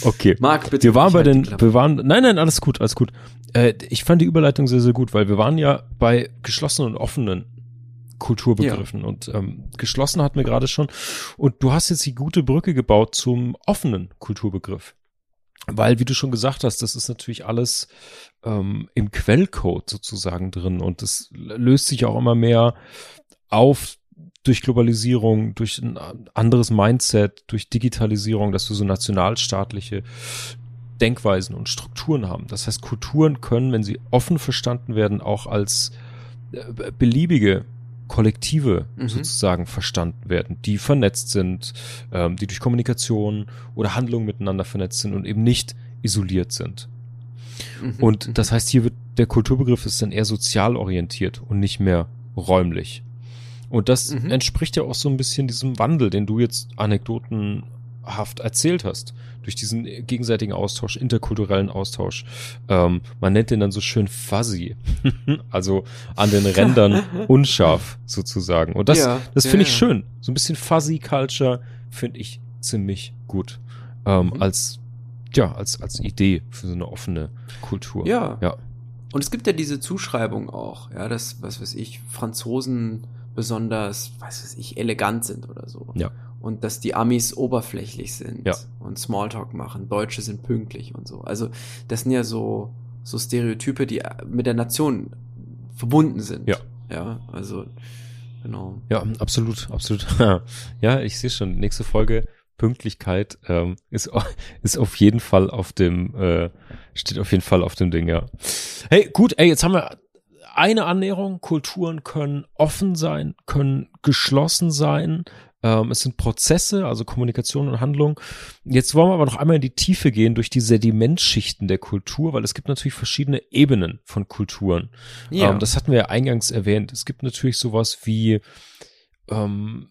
Okay. Marc, bitte. Wir waren bei den, wir waren, nein, nein, alles gut, alles gut. Äh, ich fand die Überleitung sehr, sehr gut, weil wir waren ja bei geschlossenen und offenen Kulturbegriffen und ähm, geschlossen hatten wir gerade schon. Und du hast jetzt die gute Brücke gebaut zum offenen Kulturbegriff. Weil, wie du schon gesagt hast, das ist natürlich alles ähm, im Quellcode sozusagen drin und das löst sich auch immer mehr auf durch Globalisierung, durch ein anderes Mindset, durch Digitalisierung, dass wir so nationalstaatliche Denkweisen und Strukturen haben. Das heißt, Kulturen können, wenn sie offen verstanden werden, auch als äh, beliebige Kollektive Mhm. sozusagen verstanden werden, die vernetzt sind, ähm, die durch Kommunikation oder Handlungen miteinander vernetzt sind und eben nicht isoliert sind. Mhm. Und das heißt, hier wird der Kulturbegriff ist dann eher sozial orientiert und nicht mehr räumlich. Und das Mhm. entspricht ja auch so ein bisschen diesem Wandel, den du jetzt Anekdoten haft erzählt hast. Durch diesen gegenseitigen Austausch, interkulturellen Austausch. Ähm, man nennt den dann so schön fuzzy. also an den Rändern unscharf sozusagen. Und das, Ja, das ja, finde ich ja. schön. So ein bisschen fuzzy Culture finde ich ziemlich gut. Ähm, Mhm. Als, ja, als, als Idee für so eine offene Kultur. Ja. Ja. Und es gibt ja diese Zuschreibung auch, ja, dass, was weiß ich, Franzosen besonders, was weiß ich, elegant sind oder so. Ja. Und dass die Amis oberflächlich sind Ja. und Smalltalk machen. Deutsche sind pünktlich und so. Also, das sind ja so, so Stereotype, die mit der Nation verbunden sind. Ja. Ja, also, genau. Ja, absolut, absolut. ja, ich sehe schon. Nächste Folge Pünktlichkeit ähm, ist ist auf jeden Fall auf dem äh, steht auf jeden Fall auf dem Ding. Ja. Hey, gut. Ey, jetzt haben wir eine Annäherung. Kulturen können offen sein, können geschlossen sein. Ähm, es sind Prozesse, also Kommunikation und Handlung. Jetzt wollen wir aber noch einmal in die Tiefe gehen durch die Sedimentschichten der Kultur, weil es gibt natürlich verschiedene Ebenen von Kulturen. Ja. Ähm, das hatten wir ja eingangs erwähnt. Es gibt natürlich sowas wie ähm,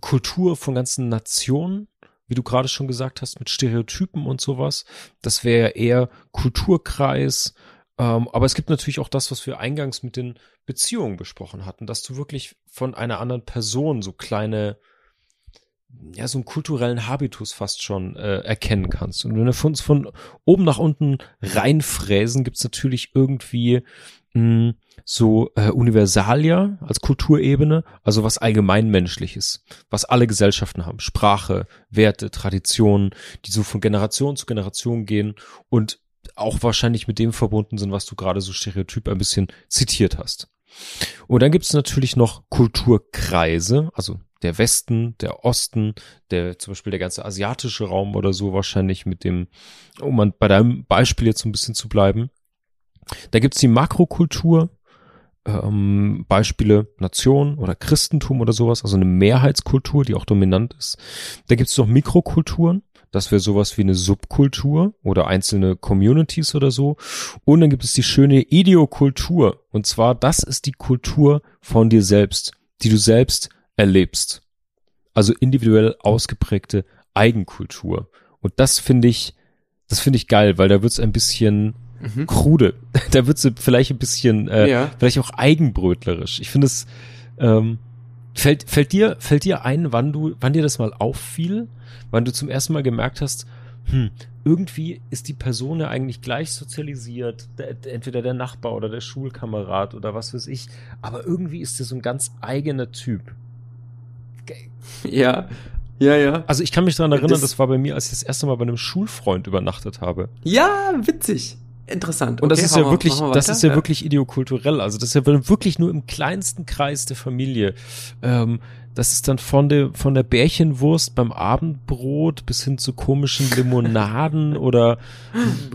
Kultur von ganzen Nationen, wie du gerade schon gesagt hast, mit Stereotypen und sowas. Das wäre eher Kulturkreis. Ähm, aber es gibt natürlich auch das, was wir eingangs mit den Beziehungen besprochen hatten, dass du wirklich von einer anderen Person so kleine, ja, so einen kulturellen Habitus fast schon äh, erkennen kannst. Und wenn wir von von oben nach unten reinfräsen, gibt's natürlich irgendwie mh, so äh, Universalia als Kulturebene, also was allgemeinmenschliches, was alle Gesellschaften haben, Sprache, Werte, Traditionen, die so von Generation zu Generation gehen und auch wahrscheinlich mit dem verbunden sind, was du gerade so stereotyp ein bisschen zitiert hast. Und dann gibt es natürlich noch Kulturkreise, also der Westen, der Osten, der zum Beispiel der ganze asiatische Raum oder so wahrscheinlich mit dem, um an, bei deinem Beispiel jetzt so ein bisschen zu bleiben. Da gibt's die Makrokultur, ähm, Beispiele Nation oder Christentum oder sowas, also eine Mehrheitskultur, die auch dominant ist. Da gibt's noch Mikrokulturen, das wäre sowas wie eine Subkultur oder einzelne Communities oder so. Und dann gibt es die schöne Ideokultur. Und zwar, das ist die Kultur von dir selbst, die du selbst erlebst. Also individuell ausgeprägte Eigenkultur. Und das finde ich, das finde ich geil, weil da wird's ein bisschen Mhm. krude. Da wird's vielleicht ein bisschen, äh, Ja. vielleicht auch eigenbrötlerisch. Ich finde es, ähm, fällt, fällt dir, fällt dir ein, wann du, wann dir das mal auffiel, wann du zum ersten Mal gemerkt hast, hm, irgendwie ist die Person ja eigentlich gleich sozialisiert, der, der- entweder der Nachbar oder der Schulkamerad oder was weiß ich, aber irgendwie ist der so ein ganz eigener Typ. Ja. Ja, ja. Also ich kann mich daran erinnern, Das- das, war bei mir, als ich das erste Mal bei einem Schulfreund übernachtet habe. Ja, witzig. Interessant. Und das Okay, ist hau ja mal- wirklich, mal das ist ja, wirklich idiokulturell. Also das ist ja wirklich nur im kleinsten Kreis der Familie. Ähm, das ist dann von der, von der Bärchenwurst beim Abendbrot bis hin zu komischen Limonaden oder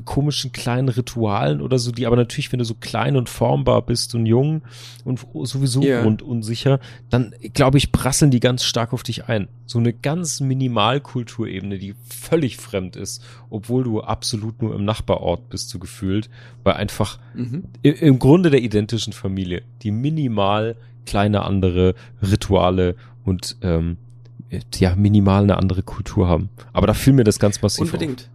komischen kleinen Ritualen oder so, die aber natürlich, wenn du so klein und formbar bist und jung und sowieso Ja. grundunsicher, dann glaube ich, prasseln die ganz stark auf dich ein. So eine ganz Minimalkulturebene, die völlig fremd ist, obwohl du absolut nur im Nachbarort bist, so gefühlt, weil einfach Mhm. im Grunde der identischen Familie, die minimal kleine andere Rituale und ähm, ja, minimal eine andere Kultur haben. Aber da fiel mir das ganz massiv Unbedingt.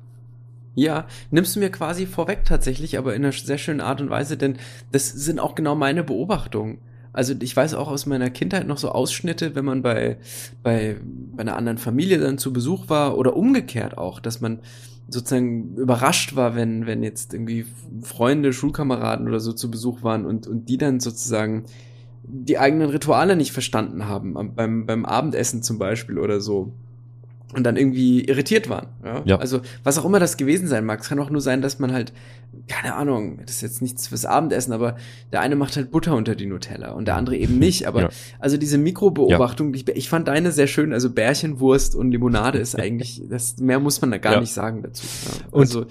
Ja, nimmst du mir quasi vorweg tatsächlich, aber in einer sehr schönen Art und Weise, denn das sind auch genau meine Beobachtungen. Also ich weiß auch aus meiner Kindheit noch so Ausschnitte, wenn man bei, bei, bei einer anderen Familie dann zu Besuch war oder umgekehrt auch, dass man sozusagen überrascht war, wenn, wenn jetzt irgendwie Freunde, Schulkameraden oder so zu Besuch waren und, und die dann sozusagen die eigenen Rituale nicht verstanden haben, beim, beim Abendessen zum Beispiel oder so. Und dann irgendwie irritiert waren. Ja? Ja. Also, was auch immer das gewesen sein mag. Es kann auch nur sein, dass man halt, keine Ahnung, das ist jetzt nichts fürs Abendessen, aber der eine macht halt Butter unter die Nutella und der andere eben nicht. Aber Ja. also diese Mikrobeobachtung, ich, ich fand deine sehr schön. Also Bärchenwurst und Limonade ist eigentlich, das mehr muss man da gar Ja. nicht sagen dazu. Ja. Und- Also,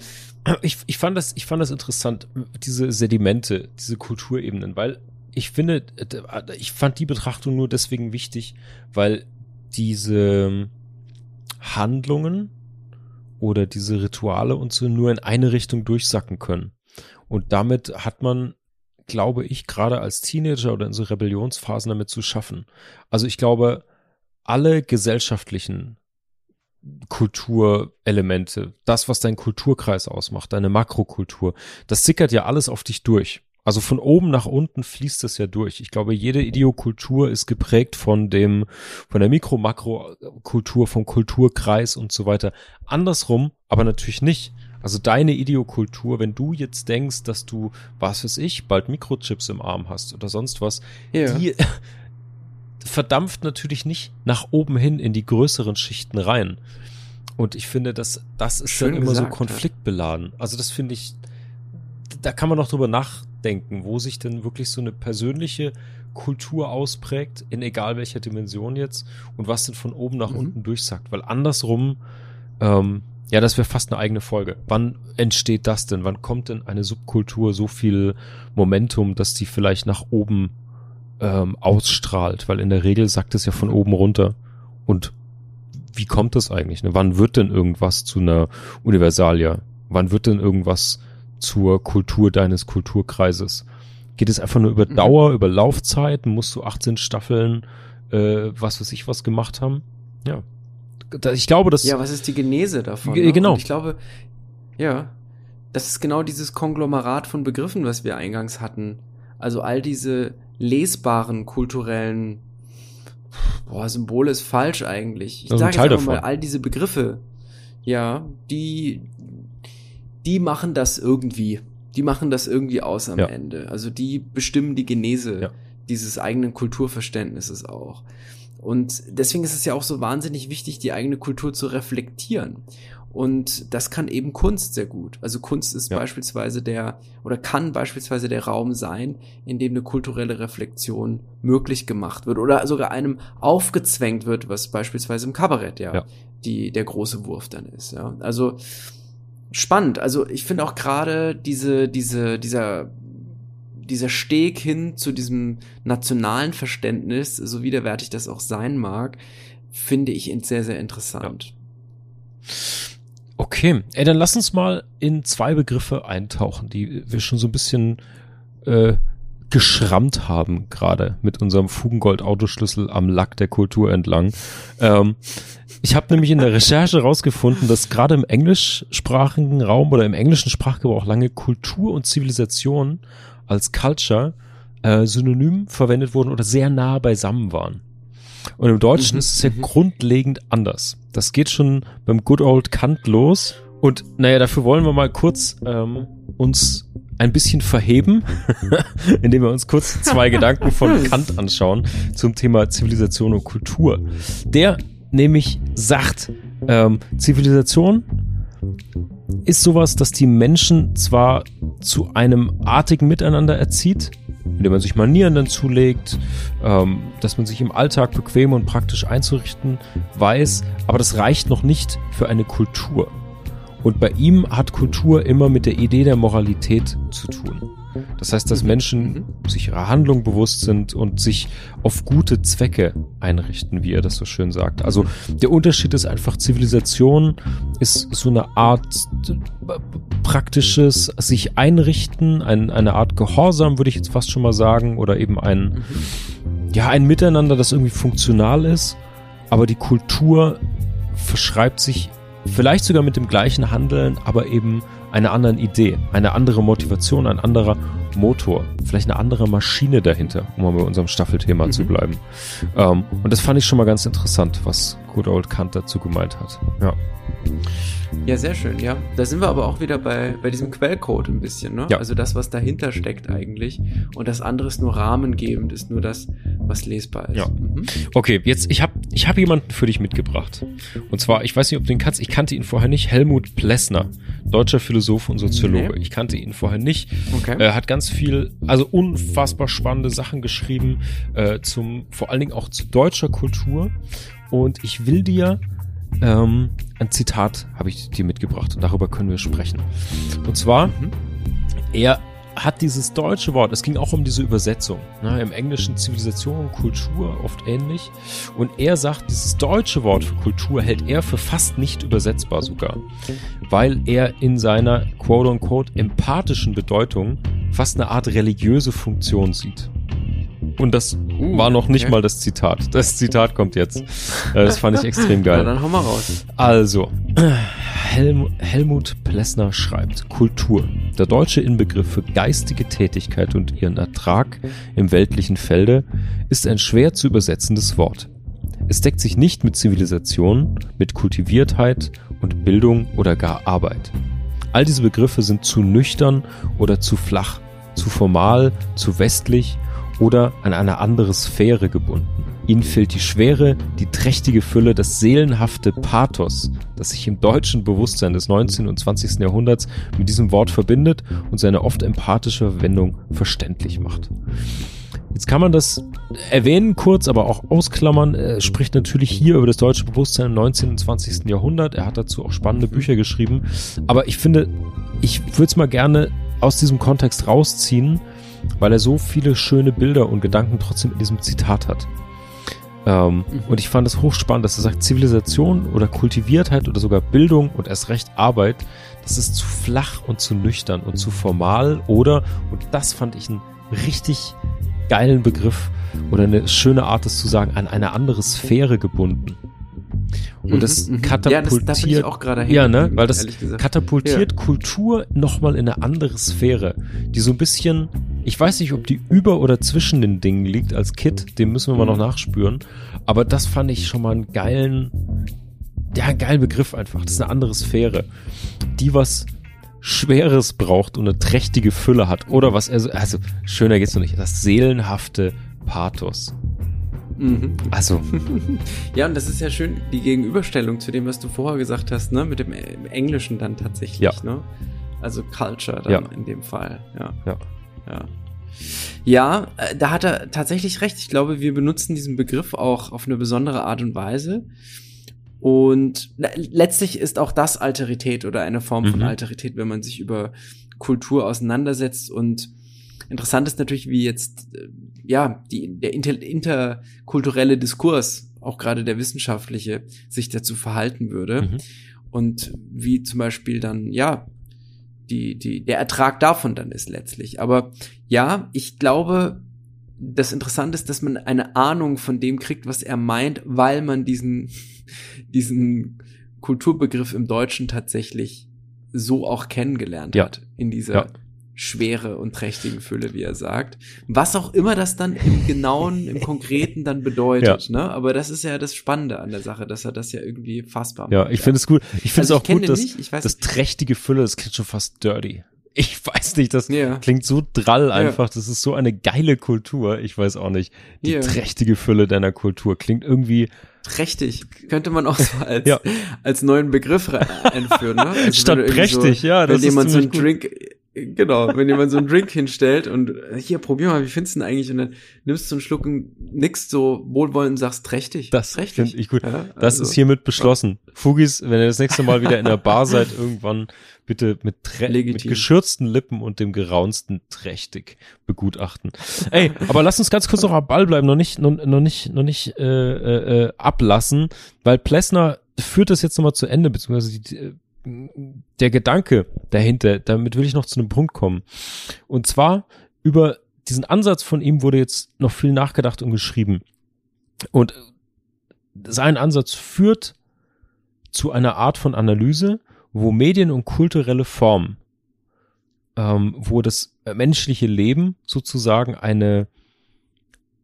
Ich, ich, fand das, ich fand das interessant, diese Sedimente, diese Kulturebenen, weil ich finde, äh, ich fand die Betrachtung nur deswegen wichtig, weil diese Handlungen oder diese Rituale und so nur in eine Richtung durchsacken können. Und damit hat man, glaube ich, gerade als Teenager oder in so Rebellionsphasen damit zu schaffen. Also ich glaube, alle gesellschaftlichen Kulturelemente, das, was dein Kulturkreis ausmacht, deine Makrokultur, das sickert ja alles auf dich durch. Also von oben nach unten fließt es ja durch. Ich glaube, jede Ideokultur ist geprägt von dem, von der Mikro-Makro-Kultur, vom Kulturkreis und so weiter. Andersrum, aber natürlich nicht. Also deine Ideokultur, wenn du jetzt denkst, dass du, was weiß ich, bald Mikrochips im Arm hast oder sonst was, ja. die verdampft natürlich nicht nach oben hin in die größeren Schichten rein. Und ich finde, dass das ist Schön dann immer gesagt, so konfliktbeladen. Also das finde ich, da kann man noch drüber nachdenken, wo sich denn wirklich so eine persönliche Kultur ausprägt, in egal welcher Dimension jetzt, und was denn von oben nach mhm. unten durchsagt. Weil andersrum, ähm, ja, das wäre fast eine eigene Folge. Wann entsteht das denn? Wann kommt denn eine Subkultur so viel Momentum, dass die vielleicht nach oben ähm, ausstrahlt? Weil in der Regel sagt es ja von oben runter. Und wie kommt das eigentlich? Ne? Wann wird denn irgendwas zu einer Universalia? Wann wird denn irgendwas zur Kultur deines Kulturkreises? Geht es einfach nur über mhm. Dauer, über Laufzeit? Musst du 18 Staffeln, äh, was weiß ich, was gemacht haben? Ja. Ich glaube, dass. Ja, was ist die Genese davon? Ne? Genau. Und ich glaube, ja, das ist genau dieses Konglomerat von Begriffen, was wir eingangs hatten. Also all diese lesbaren kulturellen boah, Symbol ist falsch eigentlich. Ich sage jetzt mal, all diese Begriffe, ja, die, die machen das irgendwie. Die machen das irgendwie aus am ja. Ende. Also die bestimmen die Genese ja. dieses eigenen Kulturverständnisses auch. Und deswegen ist es ja auch so wahnsinnig wichtig, die eigene Kultur zu reflektieren. Und das kann eben Kunst sehr gut. Also Kunst ist ja. beispielsweise der oder kann beispielsweise der Raum sein, in dem eine kulturelle Reflexion möglich gemacht wird oder sogar einem aufgezwängt wird, was beispielsweise im Kabarett ja, ja. die der große Wurf dann ist. Ja. Also spannend. Also ich finde auch gerade diese diese dieser dieser Steg hin zu diesem nationalen Verständnis, so widerwärtig das auch sein mag, finde ich sehr sehr interessant. Ja. Okay, ey, dann lass uns mal in zwei Begriffe eintauchen, die wir schon so ein bisschen äh, geschrammt haben, gerade mit unserem Fugengold-Autoschlüssel am Lack der Kultur entlang. Ähm, ich habe nämlich in der Recherche rausgefunden, dass gerade im englischsprachigen Raum oder im englischen Sprachgebrauch lange Kultur und Zivilisation als Culture äh, synonym verwendet wurden oder sehr nah beisammen waren. Und im Deutschen mhm, ist es ja mhm. grundlegend anders. Das geht schon beim Good Old Kant los. Und naja, dafür wollen wir mal kurz ähm, uns ein bisschen verheben, indem wir uns kurz zwei Gedanken von Kant anschauen zum Thema Zivilisation und Kultur. Der nämlich sagt, ähm, Zivilisation ist sowas, dass die Menschen zwar zu einem artigen Miteinander erzieht, indem man sich Manieren dann zulegt, ähm, dass man sich im Alltag bequem und praktisch einzurichten weiß, aber das reicht noch nicht für eine Kultur. Und bei ihm hat Kultur immer mit der Idee der Moralität zu tun. Das heißt, dass Menschen sich ihrer Handlung bewusst sind und sich auf gute Zwecke einrichten, wie er das so schön sagt. Also der Unterschied ist einfach, Zivilisation ist so eine Art praktisches sich einrichten, ein, eine Art Gehorsam, würde ich jetzt fast schon mal sagen, oder eben ein, ja, ein Miteinander, das irgendwie funktional ist. Aber die Kultur verschreibt sich vielleicht sogar mit dem gleichen Handeln, aber eben einer anderen Idee, eine andere Motivation, ein anderer Motor, vielleicht eine andere Maschine dahinter, um mal bei unserem Staffelthema mhm. zu bleiben. Ähm, und das fand ich schon mal ganz interessant, was Good Old Kant dazu gemeint hat. Ja. Ja, sehr schön, ja. Da sind wir aber auch wieder bei, bei diesem Quellcode ein bisschen, ne? Ja. Also das, was dahinter steckt eigentlich. Und das andere ist nur rahmengebend, ist nur das, was lesbar ist. Ja. Mhm. Okay, jetzt, ich habe ich hab jemanden für dich mitgebracht. Und zwar, ich weiß nicht, ob du ihn kannst, ich kannte ihn vorher nicht, Helmut Plessner, deutscher Philosoph und Soziologe. Nee. Ich kannte ihn vorher nicht. Okay. Er hat ganz viel, also unfassbar spannende Sachen geschrieben, äh, zum, vor allen Dingen auch zu deutscher Kultur. Und ich will dir ähm, ein Zitat habe ich dir mitgebracht und darüber können wir sprechen. Und zwar, mhm. er hat dieses deutsche Wort, es ging auch um diese Übersetzung, ne, im Englischen Zivilisation und Kultur oft ähnlich. Und er sagt, dieses deutsche Wort für Kultur hält er für fast nicht übersetzbar sogar, weil er in seiner quote-unquote empathischen Bedeutung fast eine Art religiöse Funktion sieht. Und das Uh, war noch nicht okay. mal das Zitat. Das Zitat kommt jetzt. Äh, Das fand ich extrem Na, geil. dann hau mal raus. Also, Helm, Helmut Plessner schreibt, Kultur, der deutsche Inbegriff für geistige Tätigkeit und ihren Ertrag im weltlichen Felde, ist ein schwer zu übersetzendes Wort. Es deckt sich nicht mit Zivilisation, mit Kultiviertheit und Bildung oder gar Arbeit. All diese Begriffe sind zu nüchtern oder zu flach, zu formal, zu westlich oder an eine andere Sphäre gebunden. Ihnen fehlt die Schwere, die trächtige Fülle, das seelenhafte Pathos, das sich im deutschen Bewusstsein des 19. und 20. Jahrhunderts mit diesem Wort verbindet und seine oft empathische Verwendung verständlich macht. Jetzt kann man das erwähnen kurz, aber auch ausklammern. Er spricht natürlich hier über das deutsche Bewusstsein im 19. und 20. Jahrhundert. Er hat dazu auch spannende Bücher geschrieben. Aber ich finde, ich würde es mal gerne aus diesem Kontext rausziehen, weil er so viele schöne Bilder und Gedanken trotzdem in diesem Zitat hat. Ähm, Mhm. Und ich fand es hochspannend, dass er sagt, Zivilisation oder Kultiviertheit oder sogar Bildung und erst recht Arbeit, das ist zu flach und zu nüchtern und zu formal oder, und das fand ich einen richtig geilen Begriff oder eine schöne Art, das zu sagen, an eine andere Sphäre gebunden. Und das Mhm, mhm. katapultiert, Ja, das, ja, ne, weil das katapultiert Kultur nochmal in eine andere Sphäre, die so ein bisschen, ich weiß nicht, ob die über oder zwischen den Dingen liegt als Kit, den müssen wir mal noch Mhm. nachspüren, aber das fand ich schon mal einen geilen, ja, einen geilen Begriff einfach, das ist eine andere Sphäre, die was Schweres braucht und eine trächtige Fülle hat, oder was er so, also, schöner geht's noch nicht, das seelenhafte Pathos. Mhm. Also, Ja, und das ist ja schön, die Gegenüberstellung zu dem, was du vorher gesagt hast, ne, mit dem äh, Englischen dann tatsächlich, Ja. ne? Also Culture dann Ja. in dem Fall, ja. Ja. Ja. Ja, äh, da hat er tatsächlich recht. Ich glaube, wir benutzen diesen Begriff auch auf eine besondere Art und Weise. Und le- letztlich ist auch das Alterität oder eine Form von Mhm. Alterität, wenn man sich über Kultur auseinandersetzt. Und interessant ist natürlich, wie jetzt äh, ja die, der inter, interkulturelle Diskurs, auch gerade der wissenschaftliche, sich dazu verhalten würde. mhm. Und wie zum Beispiel dann, ja, die, die, der Ertrag davon dann ist letztlich. Aber ja, ich glaube, das Interessante ist, dass man eine Ahnung von dem kriegt, was er meint, weil man diesen, diesen Kulturbegriff im Deutschen tatsächlich so auch kennengelernt Ja. hat. In dieser Ja. Schwere und trächtigen Fülle, wie er sagt. Was auch immer das dann im Genauen, im Konkreten dann bedeutet. Ne? Aber das ist ja das Spannende an der Sache, dass er das ja irgendwie fassbar macht. ja, ich finde es gut. Ich finde Also es auch ich kenn gut, dass nicht, ich weiß das trächtige Fülle, das klingt schon fast dirty. Ich weiß nicht, das Ja. klingt so drall einfach. Das ist so eine geile Kultur. Ich weiß auch nicht. Die Ja. trächtige Fülle deiner Kultur klingt irgendwie Trächtig könnte man auch so als, Ja. als neuen Begriff re- einführen. Ne? Also Statt wenn prächtig, ja, das Wenn jemand so einen ziemlich Drink, genau, wenn jemand so einen Drink hinstellt und äh, hier, probier mal, wie findest du den eigentlich? Und dann nimmst du einen Schluck und nickst so wohlwollend und sagst trächtig. Das trächtig. finde ich gut. Ja, Das also, ist hiermit beschlossen. Fugis, wenn ihr das nächste Mal wieder in der Bar seid, irgendwann bitte mit, mit geschürzten Lippen und dem geraunsten trächtig begutachten. Ey, aber lass uns ganz kurz noch am Ball bleiben, noch nicht, noch, noch nicht, noch nicht äh, äh, äh, ablassen, weil Plessner führt das jetzt nochmal zu Ende, beziehungsweise die, äh, der Gedanke dahinter, damit will ich noch zu einem Punkt kommen. Und zwar über diesen Ansatz von ihm wurde jetzt noch viel nachgedacht und geschrieben. Und sein Ansatz führt zu einer Art von Analyse, wo Medien und kulturelle Formen, ähm, wo das menschliche Leben sozusagen eine,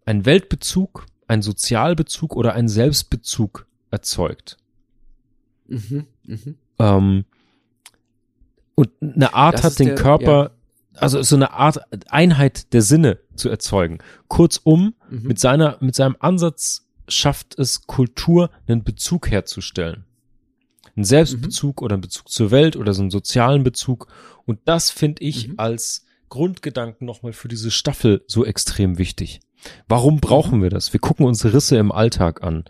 ein Weltbezug, ein Sozialbezug oder ein Selbstbezug erzeugt. Mhm, mhm. Ähm, und eine Art Das hat, den der- Körper, also so eine Art Einheit der Sinne zu erzeugen. Kurzum, Mhm. mit seiner, mit seinem Ansatz schafft es Kultur, einen Bezug herzustellen. Einen Selbstbezug oder einen Bezug zur Welt oder so einen sozialen Bezug. Und das finde ich Mhm. als Grundgedanken nochmal für diese Staffel so extrem wichtig. Warum brauchen wir das? Wir gucken uns Risse im Alltag an.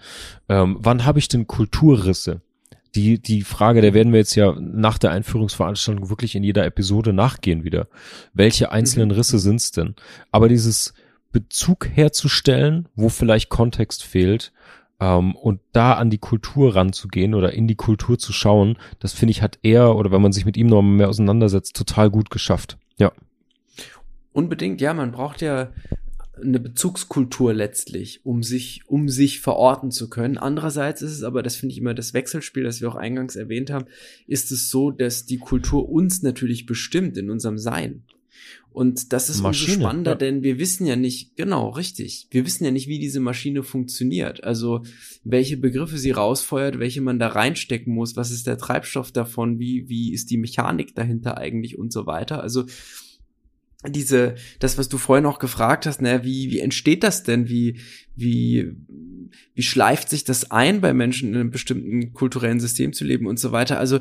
Ähm, wann habe ich denn Kulturrisse? Die, die Frage, der werden wir jetzt ja nach der Einführungsveranstaltung wirklich in jeder Episode nachgehen wieder. Welche einzelnen Risse sind's denn? Aber dieses Bezug herzustellen, wo vielleicht Kontext fehlt, ähm, und da an die Kultur ranzugehen oder in die Kultur zu schauen, das finde ich hat er, oder wenn man sich mit ihm noch mehr auseinandersetzt, total gut geschafft. Ja. Unbedingt, ja, man braucht ja eine Bezugskultur letztlich, um sich, um sich verorten zu können. Andererseits ist es aber, das finde ich immer das Wechselspiel, das wir auch eingangs erwähnt haben, ist es so, dass die Kultur uns natürlich bestimmt in unserem Sein. Und das ist Maschine, umso spannender, ja. denn wir wissen ja nicht, genau, richtig. Wir wissen ja nicht, wie diese Maschine funktioniert. Also, welche Begriffe sie rausfeuert, welche man da reinstecken muss, was ist der Treibstoff davon, wie, wie ist die Mechanik dahinter eigentlich und so weiter. Also, diese, das, was du vorhin noch gefragt hast, ne, wie, wie entsteht das denn? Wie, wie, wie schleift sich das ein, bei Menschen in einem bestimmten kulturellen System zu leben und so weiter? Also,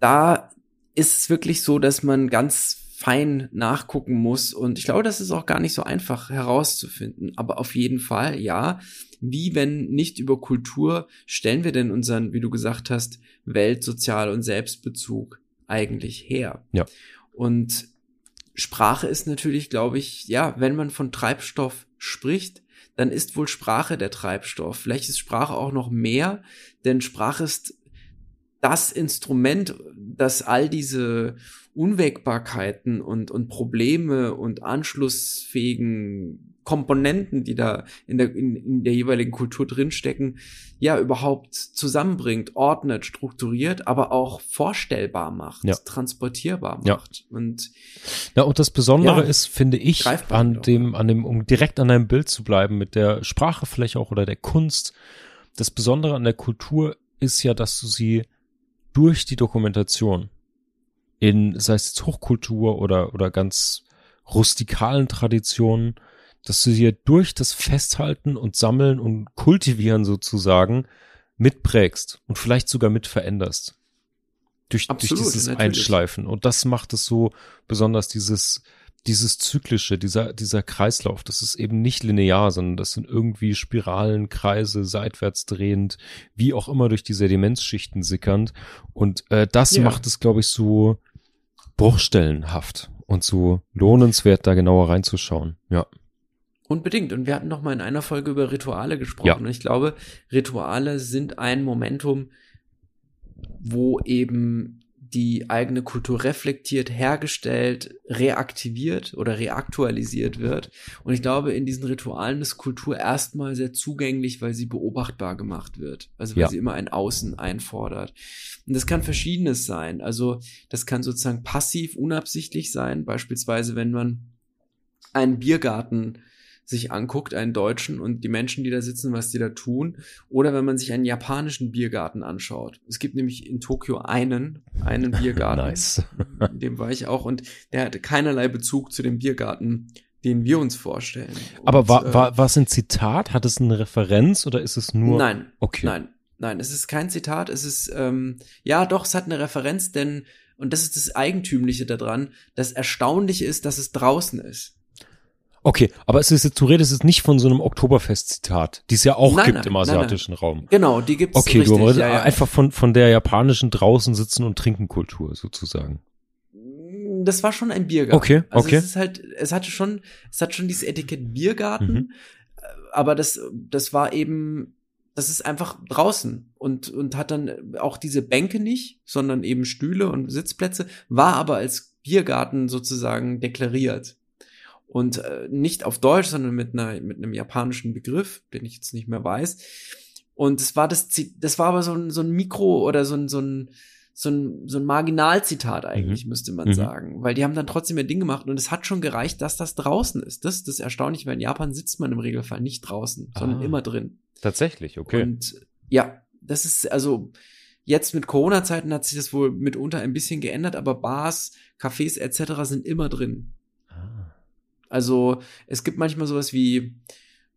da ist es wirklich so, dass man ganz fein nachgucken muss. Und ich glaube, das ist auch gar nicht so einfach herauszufinden. Aber auf jeden Fall, ja, wie wenn nicht über Kultur stellen wir denn unseren, wie du gesagt hast, Welt-, Sozial- und Selbstbezug eigentlich her? Ja. Und Sprache ist natürlich, glaube ich, ja, wenn man von Treibstoff spricht, dann ist wohl Sprache der Treibstoff. Vielleicht ist Sprache auch noch mehr, denn Sprache ist das Instrument, das all diese Unwägbarkeiten und, und Probleme und anschlussfähigen Komponenten, die da in der, in, in der jeweiligen Kultur drinstecken, ja, überhaupt zusammenbringt, ordnet, strukturiert, aber auch vorstellbar macht, ja. transportierbar macht. Ja. Und, ja, und das Besondere ja, ist, finde ich, an dem, an dem, um direkt an einem Bild zu bleiben, mit der Sprache vielleicht auch oder der Kunst, das Besondere an der Kultur ist ja, dass du sie durch die Dokumentation in, sei es jetzt Hochkultur oder, oder ganz rustikalen Traditionen, dass du dir durch das Festhalten und Sammeln und Kultivieren sozusagen mitprägst und vielleicht sogar mit veränderst. Durch, Absolut, durch dieses natürlich. Einschleifen. Und das macht es so besonders dieses, dieses zyklische, dieser, dieser Kreislauf, das ist eben nicht linear, sondern das sind irgendwie Spiralen, Kreise, seitwärts drehend, wie auch immer durch die Sedimentsschichten sickernd. Und äh, das ja. macht es, glaube ich, so bruchstellenhaft und so lohnenswert, da genauer reinzuschauen. Ja. Unbedingt. Und wir hatten noch mal in einer Folge über Rituale gesprochen. Ja. Und ich glaube, Rituale sind ein Momentum, wo eben die eigene Kultur reflektiert, hergestellt, reaktiviert oder reaktualisiert wird. Und ich glaube, in diesen Ritualen ist Kultur erstmal sehr zugänglich, weil sie beobachtbar gemacht wird. Also weil ja. sie immer ein Außen einfordert. Und das kann verschiedenes sein. Also das kann sozusagen passiv, unabsichtlich sein. Beispielsweise, wenn man einen Biergarten sich anguckt, einen deutschen und die Menschen, die da sitzen, was die da tun. Oder wenn man sich einen japanischen Biergarten anschaut. Es gibt nämlich in Tokio einen, einen Biergarten. nice. in dem war ich auch und der hatte keinerlei Bezug zu dem Biergarten, den wir uns vorstellen. Aber und, war, war, war es ein Zitat? Hat es eine Referenz oder ist es nur? Nein. Okay. Nein. Nein, es ist kein Zitat, es ist, ähm, ja doch, es hat eine Referenz, denn, und das ist das Eigentümliche daran, das Erstaunliche ist, dass es draußen ist. Okay, aber es ist jetzt, du redest jetzt nicht von so einem Oktoberfest-Zitat, die es ja auch nein, gibt nein, im asiatischen nein, Raum. Genau, die gibt's Okay, richtig, du ja, ja. einfach von, von der japanischen draußen sitzen und trinken Kultur sozusagen. Das war schon ein Biergarten. Okay, also okay. Es ist halt, es hatte schon, es hat schon dieses Etikett Biergarten, mhm. aber das, das war eben, das ist einfach draußen und, und hat dann auch diese Bänke nicht, sondern eben Stühle und Sitzplätze, war aber als Biergarten sozusagen deklariert und äh, nicht auf Deutsch, sondern mit einer mit einem japanischen Begriff, den ich jetzt nicht mehr weiß. Und es war das das war aber so ein so ein Mikro oder so ein so ein so ein, so ein Marginalzitat eigentlich, mhm. müsste man mhm. sagen. Weil die haben dann trotzdem ihr Ding gemacht und es hat schon gereicht, dass das draußen ist. Das ist das Erstaunliche, weil in Japan sitzt man im Regelfall nicht draußen, sondern ah, immer drin. Tatsächlich, okay. Und ja, das ist also jetzt mit Corona-Zeiten hat sich das wohl mitunter ein bisschen geändert, aber Bars, Cafés etc. sind immer drin. Also es gibt manchmal sowas wie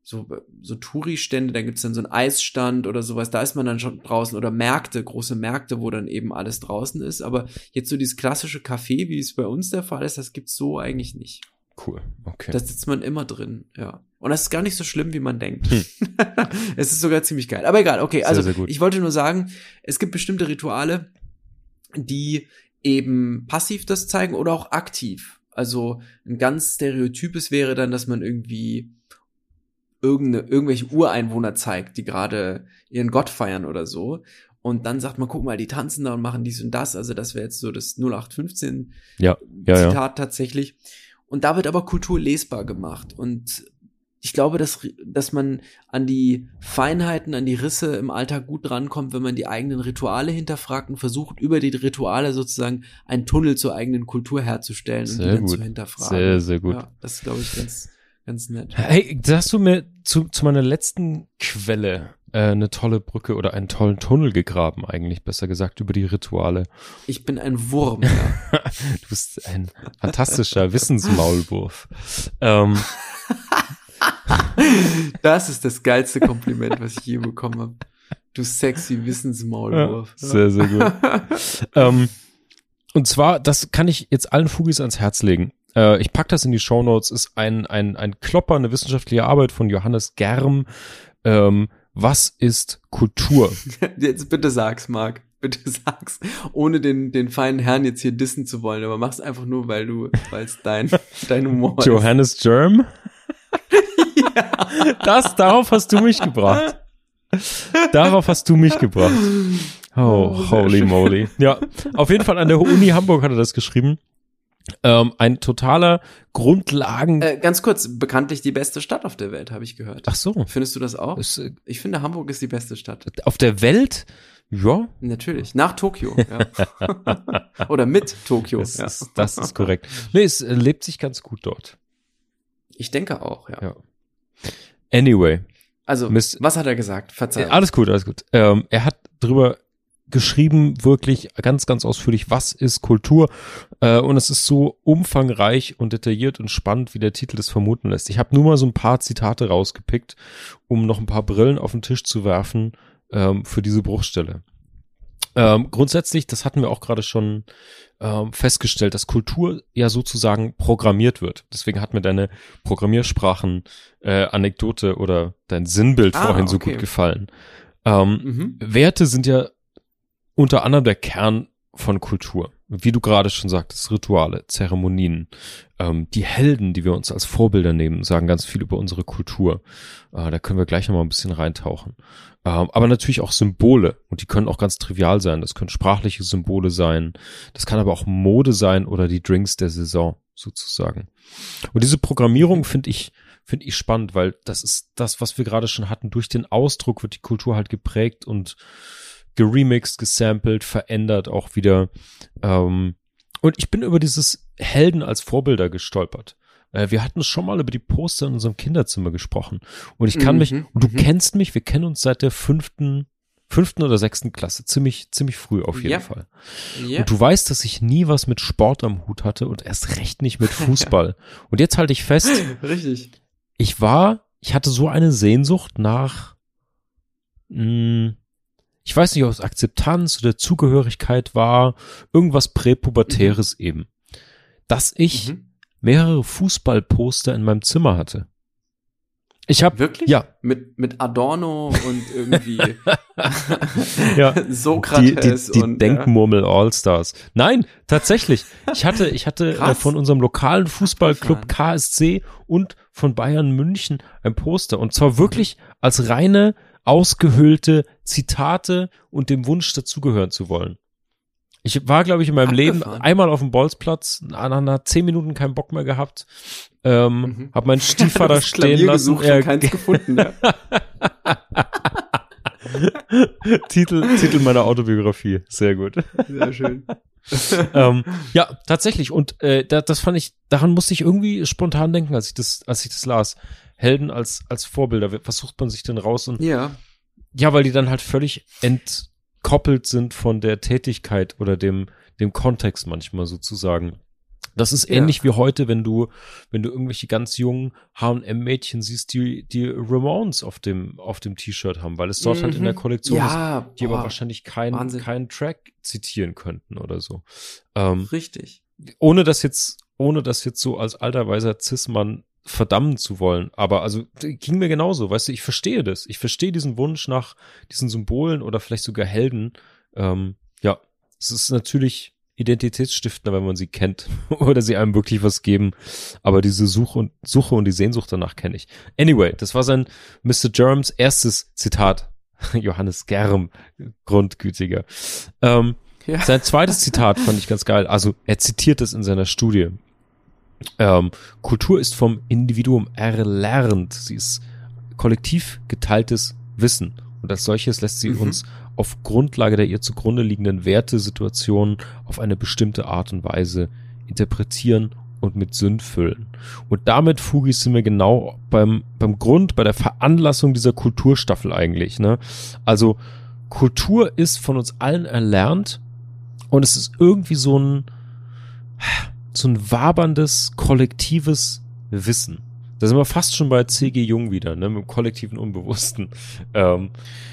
so, so Touri-Stände, da gibt's dann so einen Eisstand oder sowas, da ist man dann schon draußen oder Märkte, große Märkte, wo dann eben alles draußen ist. Aber jetzt so dieses klassische Café, wie es bei uns der Fall ist, das gibt's so eigentlich nicht. Cool, okay. Da sitzt man immer drin, ja. Und das ist gar nicht so schlimm, wie man denkt. Hm. es ist sogar ziemlich geil. Aber egal, okay. Also sehr, sehr ich wollte nur sagen, es gibt bestimmte Rituale, die eben passiv das zeigen oder auch aktiv. Also ein ganz Stereotypes wäre dann, dass man irgendwie irgende, irgendwelche Ureinwohner zeigt, die gerade ihren Gott feiern oder so. Und dann sagt man, guck mal, die tanzen da und machen dies und das. Also das wäre jetzt so das 0815 ja, ja, Zitat ja. tatsächlich. Und da wird aber Kultur lesbar gemacht. Und ich glaube, dass, dass man an die Feinheiten, an die Risse im Alltag gut drankommt, wenn man die eigenen Rituale hinterfragt und versucht, über die Rituale sozusagen einen Tunnel zur eigenen Kultur herzustellen Sehr und die dann gut. zu hinterfragen. Sehr, sehr gut. Ja, das ist, glaube ich, ganz, ganz nett. Hey, da hast du mir zu, zu meiner letzten Quelle äh, eine tolle Brücke oder einen tollen Tunnel gegraben, eigentlich besser gesagt, über die Rituale. Ich bin ein Wurm, ja. Du bist ein fantastischer Wissensmaulwurf. Ähm, Das ist das geilste Kompliment, was ich je bekommen habe. Du sexy Wissensmaulwurf. sehr, sehr gut. ähm, und zwar, das kann ich jetzt allen Fugis ans Herz legen. Äh, ich pack das in die Show Notes. Ist ein, ein, ein Klopper, eine wissenschaftliche Arbeit von Johannes Germ. Ähm, was ist Kultur? Jetzt bitte sag's, Marc. Bitte sag's, ohne den, den feinen Herrn jetzt hier dissen zu wollen, aber mach's einfach nur, weil du, weil es dein, dein Humor ist. Johannes Germ? Das, darauf hast du mich gebracht. Darauf hast du mich gebracht. Oh, Oh, holy schön. moly. Ja, auf jeden Fall an der Uni Hamburg hat er das geschrieben. Ähm, ein totaler Grundlagen. Äh, ganz kurz, bekanntlich die beste Stadt auf der Welt, habe ich gehört. Ach so. Findest du das auch? Ist, äh, Ich finde, Hamburg ist die beste Stadt. auf der Welt? Ja, Natürlich. Nach Tokio. Ja. Oder mit Tokio. das, ja. ist, das ist korrekt. Nee, es äh, lebt sich ganz gut dort. Ich denke auch, ja. Ja. Anyway, Also, Miss- was hat er gesagt? Verzeihung. Alles gut, alles gut. Ähm, er hat drüber geschrieben, wirklich ganz, ganz ausführlich, was ist Kultur. Äh, und es ist so umfangreich und detailliert und spannend, wie der Titel das vermuten lässt. Ich habe nur mal so ein paar Zitate rausgepickt, um noch ein paar Brillen auf den Tisch zu werfen ähm, für diese Bruchstelle. Ähm, grundsätzlich, das hatten wir auch gerade schon ähm, festgestellt, dass Kultur ja sozusagen programmiert wird. Deswegen hat mir deine Programmiersprachen äh, Anekdote oder dein Sinnbild Ah, vorhin so okay. gut gefallen. Ähm, Mhm. Werte sind ja unter anderem der Kern von Kultur. Wie du gerade schon sagtest, Rituale, Zeremonien. Ähm, die Helden, die wir uns als Vorbilder nehmen, sagen ganz viel über unsere Kultur. Äh, da können wir gleich noch mal ein bisschen reintauchen. Ähm, aber natürlich auch Symbole. Und die können auch ganz trivial sein. Das können sprachliche Symbole sein. Das kann aber auch Mode sein oder die Drinks der Saison sozusagen. Und diese Programmierung finde ich, finde ich spannend, weil das ist das, was wir gerade schon hatten. Durch den Ausdruck wird die Kultur halt geprägt und geremixed, gesampelt, verändert auch wieder. Ähm, und ich bin über dieses Helden als Vorbilder gestolpert. Äh, wir hatten schon mal über die Poster in unserem Kinderzimmer gesprochen. Und ich kann Mhm, mich, und du mhm. kennst mich, wir kennen uns seit der fünften, fünften oder sechsten Klasse. Ziemlich, ziemlich früh auf jeden Ja. Fall. Ja. Und du weißt, dass ich nie was mit Sport am Hut hatte und erst recht nicht mit Fußball. und jetzt halte ich fest, Richtig. ich war, ich hatte so eine Sehnsucht nach, mh, ich weiß nicht, ob es Akzeptanz oder Zugehörigkeit war, irgendwas Präpubertäres eben, dass ich Mhm. mehrere Fußballposter in meinem Zimmer hatte. Ich habe Wirklich? ja Mit, mit Adorno und irgendwie Ja. die, Sokrates die, die und Denkmurmel Allstars. Nein, tatsächlich. Ich hatte, ich hatte äh, Krass. von unserem lokalen Fußballclub. KSC und von Bayern München ein Poster. Und zwar wirklich als reine, ausgehöhlte Zitate und dem Wunsch dazugehören zu wollen. Ich war, glaube ich, in meinem Leben Abgefahren. einmal auf dem Bolzplatz, nach zehn Minuten keinen Bock mehr gehabt, ähm, Mhm. hab meinen Stiefvater stehen Klavier lassen. gesucht Er- und keins gefunden. Ja. Titel, Titel meiner Autobiografie. Sehr gut. Sehr schön. ähm, ja, tatsächlich. Und äh, da, das fand ich, daran musste ich irgendwie spontan denken, als ich das, als ich das las. Helden als, als Vorbilder. Was sucht man sich denn raus? Und Ja. ja, weil die dann halt völlig entkoppelt sind von der Tätigkeit oder dem, dem Kontext manchmal sozusagen. Das ist Ja. ähnlich wie heute, wenn du, wenn du irgendwelche ganz jungen H&M-Mädchen siehst, die, die Ramones auf dem, auf dem T-Shirt haben, weil es dort halt in der Mhm. Kollektion ist Ja, die aber boah, wahrscheinlich keinen keinen Track zitieren könnten oder so. Ähm, richtig. ohne das jetzt, ohne das jetzt so als alter weiser Cis-Mann verdammen zu wollen. Aber also ging mir genauso, weißt du, ich verstehe das. Ich verstehe diesen Wunsch nach diesen Symbolen oder vielleicht sogar Helden. Ähm, ja, es ist natürlich identitätsstiftender, wenn man sie kennt oder sie einem wirklich was geben. Aber diese Suche und Suche und die Sehnsucht danach kenne ich. Anyway, das war sein Mr. Germs erstes Zitat. Johannes Germ, Grundgütiger. Ähm, Ja. sein zweites Zitat fand ich ganz geil. Also er zitiert es in seiner Studie. Ähm, Kultur ist vom Individuum erlernt. Sie ist kollektiv geteiltes Wissen. Und als solches lässt sie mhm. uns auf Grundlage der ihr zugrunde liegenden Wertesituationen auf eine bestimmte Art und Weise interpretieren und mit Sinn füllen. Und damit, Fugi, sind wir genau beim, beim Grund, bei der Veranlassung dieser Kulturstaffel eigentlich. Ne? Also Kultur ist von uns allen erlernt und es ist irgendwie so ein, so ein waberndes, kollektives Wissen. Da sind wir fast schon bei C.G. Jung wieder, ne, mit dem kollektiven Unbewussten. Ähm,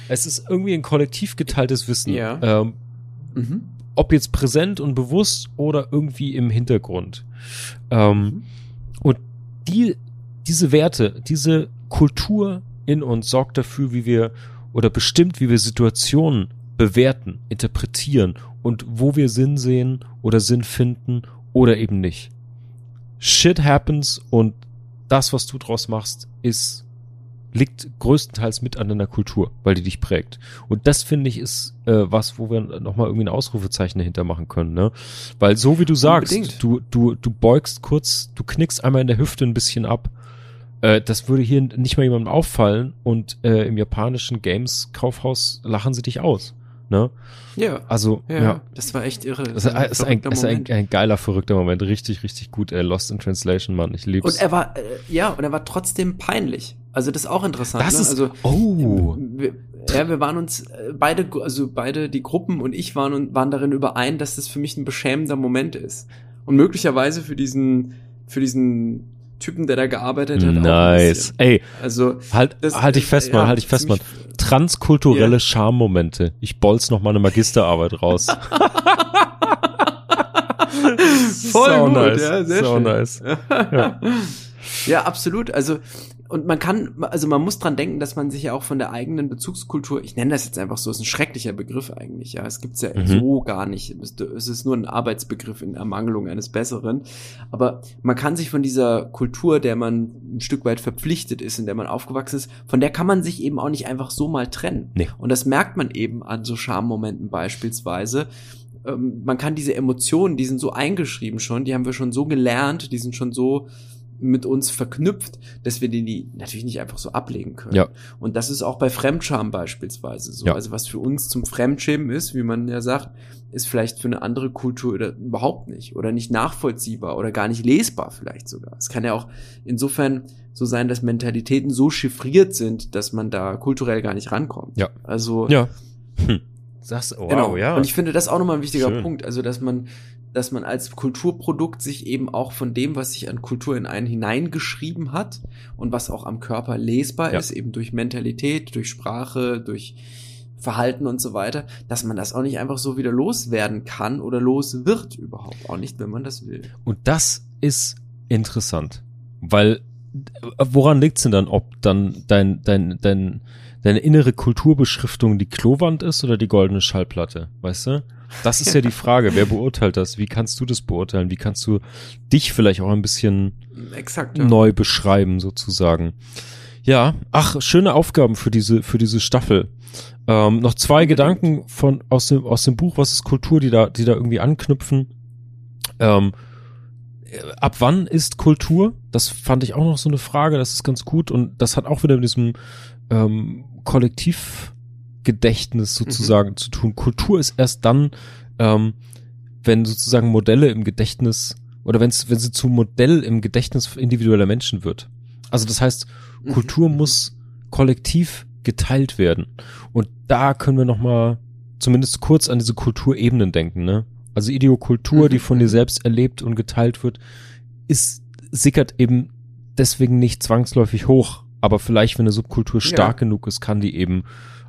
es ist irgendwie ein kollektiv geteiltes Wissen. Ja. Ähm, mhm. Ob jetzt präsent und bewusst oder irgendwie im Hintergrund. Ähm, mhm. Und die, diese Werte, diese Kultur in uns sorgt dafür, wie wir oder bestimmt, wie wir Situationen bewerten, interpretieren und wo wir Sinn sehen oder Sinn finden oder eben nicht. Shit happens und das, was du draus machst, ist liegt größtenteils mit an deiner Kultur, weil die dich prägt. Und das finde ich ist äh, was, wo wir nochmal irgendwie ein Ausrufezeichen dahinter machen können, ne? Weil so wie du sagst, Unbedingt. du du du beugst kurz, du knickst einmal in der Hüfte ein bisschen ab. Äh, das würde hier nicht mal jemandem auffallen und äh, im japanischen Games Kaufhaus lachen sie dich aus. Ne? Ja. Also, ja, ja. Das war echt irre. Das, das ist, ein, ist ein, ein, geiler, verrückter Moment. Richtig, richtig gut. Äh, Lost in Translation, Mann. Ich lieb's. Und er war, äh, ja, und er war trotzdem peinlich. Also, das ist auch interessant. Das ne? ist, also, oh. Wir, ja, wir waren uns äh, beide, also beide, die Gruppen und ich waren, und waren darin überein, dass das für mich ein beschämender Moment ist. Und möglicherweise für diesen, für diesen Typen, der da gearbeitet hat. Nice. Ey, also halt, halt ich fest, mal, halt ich fest, mal. Transkulturelle yeah. Charmomente. Ich bolz noch mal eine Magisterarbeit raus. Voll so gut, nice. ja, sehr so schön. nice. Ja. ja, absolut. Also und man kann, also man muss dran denken, dass man sich ja auch von der eigenen Bezugskultur, ich nenne das jetzt einfach so, ist ein schrecklicher Begriff eigentlich, ja. Es gibt's ja mhm. so gar nicht. Es ist nur ein Arbeitsbegriff in Ermangelung eines Besseren. Aber man kann sich von dieser Kultur, der man ein Stück weit verpflichtet ist, in der man aufgewachsen ist, von der kann man sich eben auch nicht einfach so mal trennen. Nee. Und das merkt man eben an so Schammomenten beispielsweise ähm, man kann diese Emotionen, die sind so eingeschrieben schon, die haben wir schon so gelernt, die sind schon so mit uns verknüpft, dass wir den die natürlich nicht einfach so ablegen können. Ja. Und das ist auch bei Fremdscham beispielsweise so. Ja. Also was für uns zum Fremdschämen ist, wie man ja sagt, ist vielleicht für eine andere Kultur oder überhaupt nicht oder nicht nachvollziehbar oder gar nicht lesbar vielleicht sogar. Es kann ja auch insofern so sein, dass Mentalitäten so chiffriert sind, dass man da kulturell gar nicht rankommt. Ja. Also ja. Hm. Sagst, wow, genau. ja. Und ich finde das auch nochmal ein wichtiger Schön. Punkt. Also, dass man dass man als Kulturprodukt sich eben auch von dem, was sich an Kultur in einen hineingeschrieben hat und was auch am Körper lesbar Ja. ist, eben durch Mentalität, durch Sprache, durch Verhalten und so weiter, dass man das auch nicht einfach so wieder loswerden kann oder los wird überhaupt. Auch nicht, wenn man das will. Und das ist interessant, weil woran liegt's denn dann, ob dann dein, dein, dein, deine innere Kulturbeschriftung die Klowand ist oder die goldene Schallplatte, weißt du? Das ist ja die Frage, wer beurteilt das? Wie kannst du das beurteilen? Wie kannst du dich vielleicht auch ein bisschen Exakt. neu beschreiben, sozusagen? Ja, ach, schöne Aufgaben für diese, für diese Staffel. Ähm, noch zwei. Gedanken von, aus dem, aus dem Buch, was ist Kultur, die da, die da irgendwie anknüpfen. Ähm, äh, ab wann ist Kultur? Das fand ich auch noch so eine Frage, das ist ganz gut und das hat auch wieder mit diesem ähm, Kollektivgedächtnis sozusagen zu tun. Kultur ist erst dann, ähm, wenn sozusagen Modelle im Gedächtnis oder wenn's, wenn sie zum Modell im Gedächtnis individueller Menschen wird. Also das heißt, Mhm. Kultur muss kollektiv geteilt werden. Und da können wir noch mal zumindest kurz an diese Kulturebenen denken, ne? Also Ideokultur, Mhm. die von dir selbst erlebt und geteilt wird, ist, sickert eben deswegen nicht zwangsläufig hoch. Aber vielleicht, wenn eine Subkultur stark Ja. genug ist, kann die eben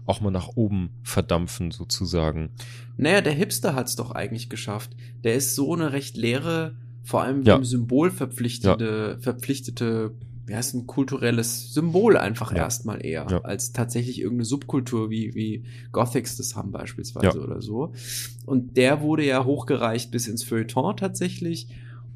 auch mal nach oben verdampfen, sozusagen. Naja, der Hipster hat's doch eigentlich geschafft. Der ist so eine recht leere, vor allem Ja. Symbol verpflichtete, verpflichtete, wie heißt ein kulturelles Symbol einfach Ja. erstmal eher, Ja. als tatsächlich irgendeine Subkultur, wie, wie Gothics das haben beispielsweise Ja. oder so. Und der wurde ja hochgereicht bis ins Feuilleton tatsächlich.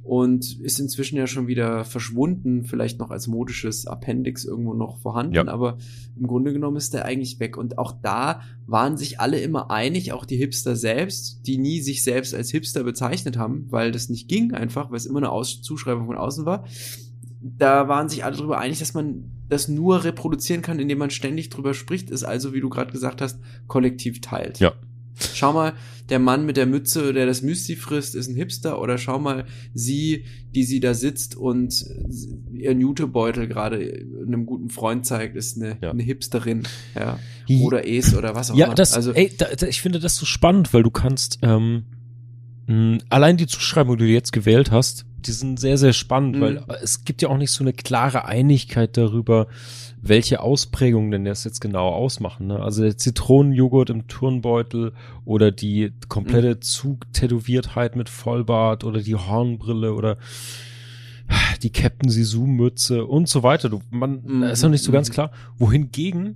Und ist inzwischen ja schon wieder verschwunden, vielleicht noch als modisches Appendix irgendwo noch vorhanden, Ja. aber im Grunde genommen ist der eigentlich weg. Und auch da waren sich alle immer einig, auch die Hipster selbst, die nie sich selbst als Hipster bezeichnet haben, weil das nicht ging einfach, weil es immer eine Aus Zuschreibung von außen war. Da waren sich alle darüber einig, dass man das nur reproduzieren kann, indem man ständig drüber spricht, ist also, wie du gerade gesagt hast, kollektiv teilt. Ja. Schau mal, der Mann mit der Mütze, der das Müsli frisst, ist ein Hipster. Oder schau mal, sie, die sie da sitzt und ihren Jutebeutel gerade einem guten Freund zeigt, ist eine, Ja. eine Hipsterin. Ja. Oder es oder was auch Ja, immer. das, also, ey, da, da, ich finde das so spannend, weil du kannst, ähm, mh, allein die Zuschreibung, die du jetzt gewählt hast, die sind sehr, sehr spannend, Mhm. weil es gibt ja auch nicht so eine klare Einigkeit darüber, welche Ausprägungen denn das jetzt genau ausmachen. Ne? Also der Zitronenjoghurt im Turnbeutel oder die komplette Mhm. Zugtätowiertheit mit Vollbart oder die Hornbrille oder die Captain Sisu Mütze und so weiter. Du, man, Mhm, ist noch nicht so ganz mhm. klar. Wohingegen,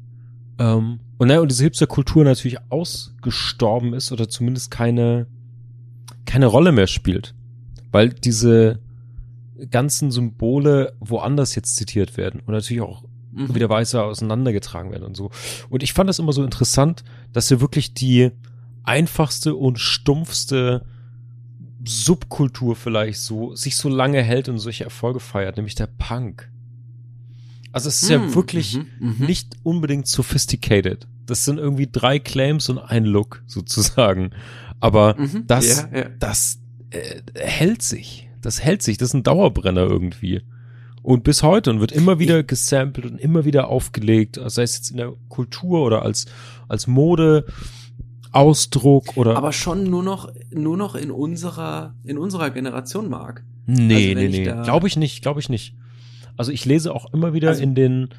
ähm, und naja, und diese Hipster-Kultur natürlich ausgestorben ist oder zumindest keine, keine Rolle mehr spielt. Weil diese ganzen Symbole woanders jetzt zitiert werden und natürlich auch mhm. wieder weiter auseinandergetragen werden und so. Und ich fand das immer so interessant, dass wir wirklich die einfachste und stumpfste Subkultur vielleicht so, sich so lange hält und solche Erfolge feiert, nämlich der Punk. Also es ist ja Mhm, wirklich mhm, mhm. nicht unbedingt sophisticated. Das sind irgendwie drei Claims und ein Look sozusagen. Aber Mhm, das, ja, ja. das äh, hält sich. Das hält sich. Das ist ein Dauerbrenner irgendwie. Und bis heute und wird immer wieder gesampelt und immer wieder aufgelegt, sei es jetzt in der Kultur oder als, als Mode, Ausdruck oder. Aber schon nur noch, nur noch in unserer, in unserer Generation, Marc. nee, also nee, nee. Glaube ich nicht, glaube ich nicht. Also ich lese auch immer wieder Also- in den,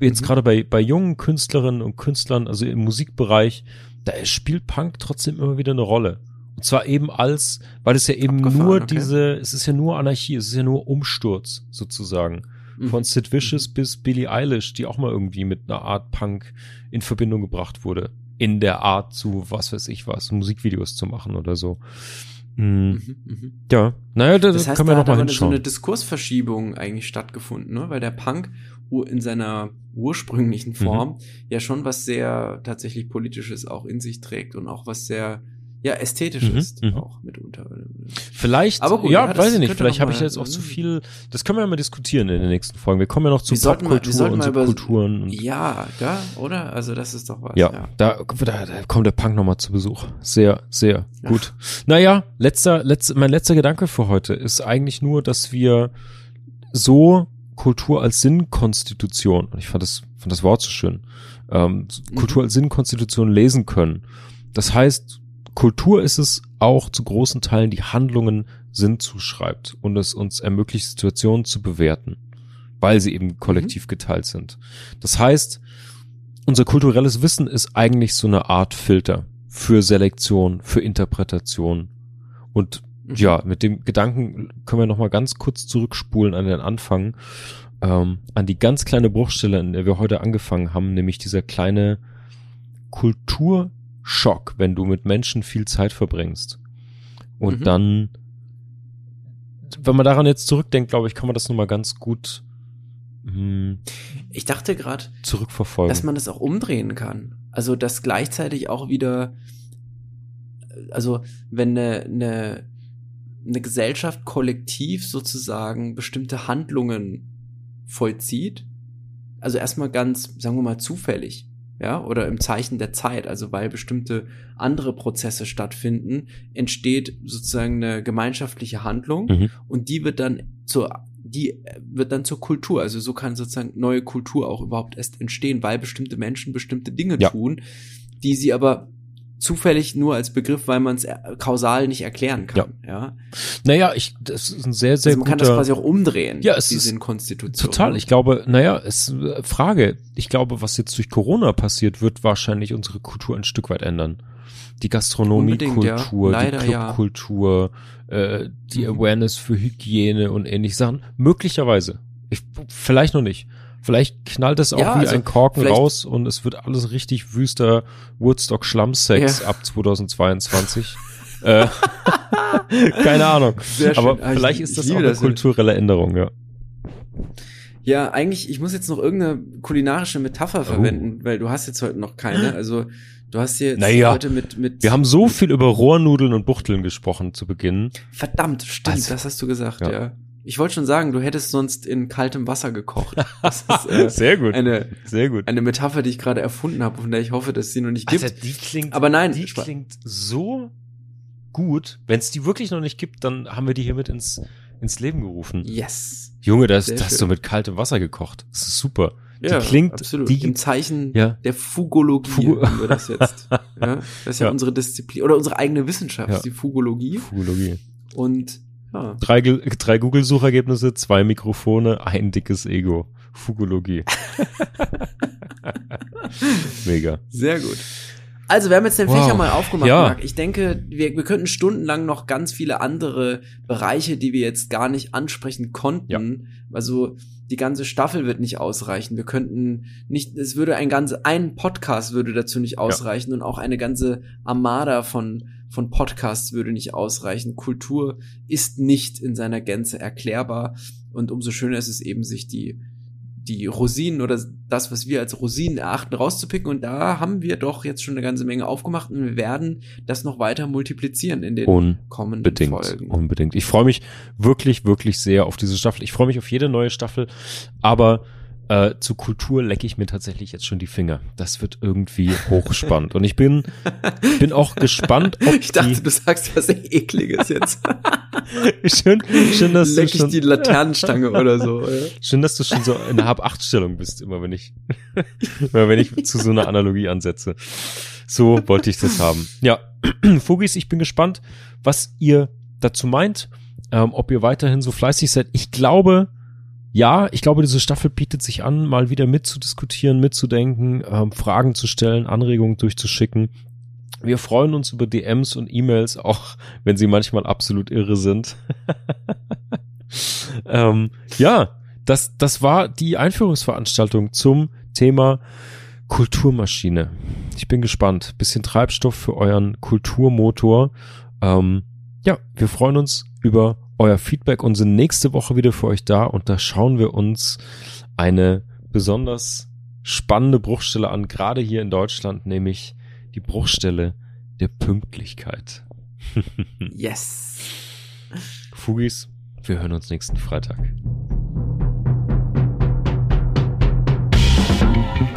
jetzt Mhm. gerade bei, bei jungen Künstlerinnen und Künstlern, also im Musikbereich, da spielt Punk trotzdem immer wieder eine Rolle. Und zwar eben als, weil es ja eben Abgefahren, nur okay. diese, es ist ja nur Anarchie, es ist ja nur Umsturz sozusagen. Mhm. Von Sid Vicious bis Billie Eilish, die auch mal irgendwie mit einer Art Punk in Verbindung gebracht wurde. In der Art zu, was weiß ich was, Musikvideos zu machen oder so. Mm, Mhm, mhm. Ja, naja, da Das heißt, können wir da noch hat mal eine- so hinschauen. eine Diskursverschiebung eigentlich stattgefunden, ne? weil der Punk in seiner ursprünglichen Mhm. Form ja schon was sehr tatsächlich politisches auch in sich trägt und auch was sehr ja ästhetisch Mhm, ist mhm. auch mitunter. Vielleicht, Aber gut, ja, ja, weiß ich nicht, vielleicht habe ich jetzt auch zu Mhm. viel, das können wir ja mal diskutieren in den nächsten Folgen. Wir kommen ja noch zu Popkultur und über- Subkulturen. Und, Ja, da, oder? Also das ist doch was. ja, Da, da, da kommt der Punk nochmal zu Besuch. Sehr, sehr Ja. gut. Naja, letzter, letzter, mein letzter Gedanke für heute ist eigentlich nur, dass wir so Kultur als Sinnkonstitution, und ich fand das, fand das Wort so schön, ähm, Mhm. Kultur als Sinnkonstitution lesen können. Das heißt, Kultur ist es auch zu großen Teilen, die Handlungen Sinn zuschreibt und es uns ermöglicht, Situationen zu bewerten, weil sie eben kollektiv geteilt sind. Das heißt, unser kulturelles Wissen ist eigentlich so eine Art Filter für Selektion, für Interpretation. Und Mhm. ja, mit dem Gedanken können wir noch mal ganz kurz zurückspulen an den Anfang, ähm, an die ganz kleine Bruchstelle, in der wir heute angefangen haben, nämlich dieser kleine Kulturschock, wenn du mit Menschen viel Zeit verbringst. Und Mhm. dann, wenn man daran jetzt zurückdenkt, glaube ich, kann man das noch mal ganz gut mh, Ich dachte gerade, zurückverfolgen. dass man das auch umdrehen kann. Also dass gleichzeitig auch wieder, also wenn eine, eine, eine Gesellschaft kollektiv sozusagen bestimmte Handlungen vollzieht, also erstmal ganz, sagen wir mal, zufällig, ja, oder im Zeichen der Zeit, also weil bestimmte andere Prozesse stattfinden, entsteht sozusagen eine gemeinschaftliche Handlung Mhm. und die wird dann zur die wird dann zur Kultur. Also so kann sozusagen neue Kultur auch überhaupt erst entstehen, weil bestimmte Menschen bestimmte Dinge Ja. tun, die sie aber zufällig nur als Begriff, weil man es äh, kausal nicht erklären kann. Ja. Naja, ich, das ist ein sehr, sehr Also man kann das guter. quasi auch umdrehen. Ja, es die ist Sinnkonstitution. Total. Ich glaube, naja, es äh, Frage. Ich glaube, was jetzt durch Corona passiert, wird wahrscheinlich unsere Kultur ein Stück weit ändern. Die Gastronomiekultur, ja. die Leider, ja. Clubkultur, äh, die Mhm. Awareness für Hygiene und ähnliche Sachen. Möglicherweise. Ich, vielleicht noch nicht. Vielleicht knallt es auch Ja, wie also ein Korken raus und es wird alles richtig wüster Woodstock Schlammsex Ja. ab 2022. Äh, keine Ahnung. Aber Ah, ich- vielleicht ich ist das auch eine das. kulturelle Änderung, ja. Ja, eigentlich, ich muss jetzt noch irgendeine kulinarische Metapher verwenden, weil du hast jetzt heute noch keine. Also du hast hier jetzt Naja, heute mit, mit Wir haben so viel über Rohrnudeln und Buchteln gesprochen zu Beginn. verdammt, stimmt, Also, das hast du gesagt, ja. ja. Ich wollte schon sagen, du hättest sonst in kaltem Wasser gekocht. Das ist äh, Sehr gut. eine, Sehr gut. eine Metapher, die ich gerade erfunden habe, von der ich hoffe, dass es sie noch nicht gibt. Also die klingt, Aber nein, die klingt so gut. Wenn es die wirklich noch nicht gibt, dann haben wir die hiermit ins, ins Leben gerufen. yes. Junge, das, Sehr das hast du mit kaltem Wasser gekocht. Das ist super. Ja, die klingt, absolut. die, im Zeichen Ja. der Fugologie Fugu- nennen wir das jetzt. ja, das ist ja, Ja. unsere Disziplin oder unsere eigene Wissenschaft, Ja. die Fugologie. Fugologie. Und ja, Drei, drei Google-Suchergebnisse, zwei Mikrofone, ein dickes Ego. Fugologie. Mega. sehr gut. Also, wir haben jetzt den Wow. Fächer mal aufgemacht, Ja. Marc. Ich denke, wir, wir könnten stundenlang noch ganz viele andere Bereiche, die wir jetzt gar nicht ansprechen konnten. Also, die ganze Staffel wird nicht ausreichen. Wir könnten nicht, es würde ein ganze, ein Podcast würde dazu nicht ausreichen und auch eine ganze Armada von, von Podcasts würde nicht ausreichen. Kultur ist nicht in seiner Gänze erklärbar und umso schöner ist es eben, sich die, die Rosinen oder das, was wir als Rosinen erachten, rauszupicken. Und da haben wir doch jetzt schon eine ganze Menge aufgemacht und wir werden das noch weiter multiplizieren in den kommenden Unbedingt. Folgen. Unbedingt. Ich freue mich wirklich, wirklich sehr auf diese Staffel. Ich freue mich auf jede neue Staffel, aber äh, zu Kultur lecke ich mir tatsächlich jetzt schon die Finger. Das wird irgendwie hochspannend. Und ich bin, bin auch gespannt, ob Ich dachte, die, du sagst was Ekliges jetzt. schön, schön, dass du Leck ich schon, die Laternenstange oder so. Ja. schön, dass du schon so in der Hab-Acht-Stellung bist, immer wenn ich, immer wenn ich zu so einer Analogie ansetze. So wollte ich das haben. Ja, Fugis, ich bin gespannt, was ihr dazu meint, ähm, ob ihr weiterhin so fleißig seid. Ich glaube, ja, ich glaube, diese Staffel bietet sich an, mal wieder mitzudiskutieren, mitzudenken, ähm, Fragen zu stellen, Anregungen durchzuschicken. Wir freuen uns über DMs und E-Mails, auch wenn sie manchmal absolut irre sind. ähm, ja, das, das war die Einführungsveranstaltung zum Thema Kulturmaschine. Ich bin gespannt. Bisschen Treibstoff für euren Kulturmotor. Ähm, ja, wir freuen uns über euer Feedback und sind nächste Woche wieder für euch da und da schauen wir uns eine besonders spannende Bruchstelle an, gerade hier in Deutschland, nämlich die Bruchstelle der Pünktlichkeit. Yes. Fugis, wir hören uns nächsten Freitag.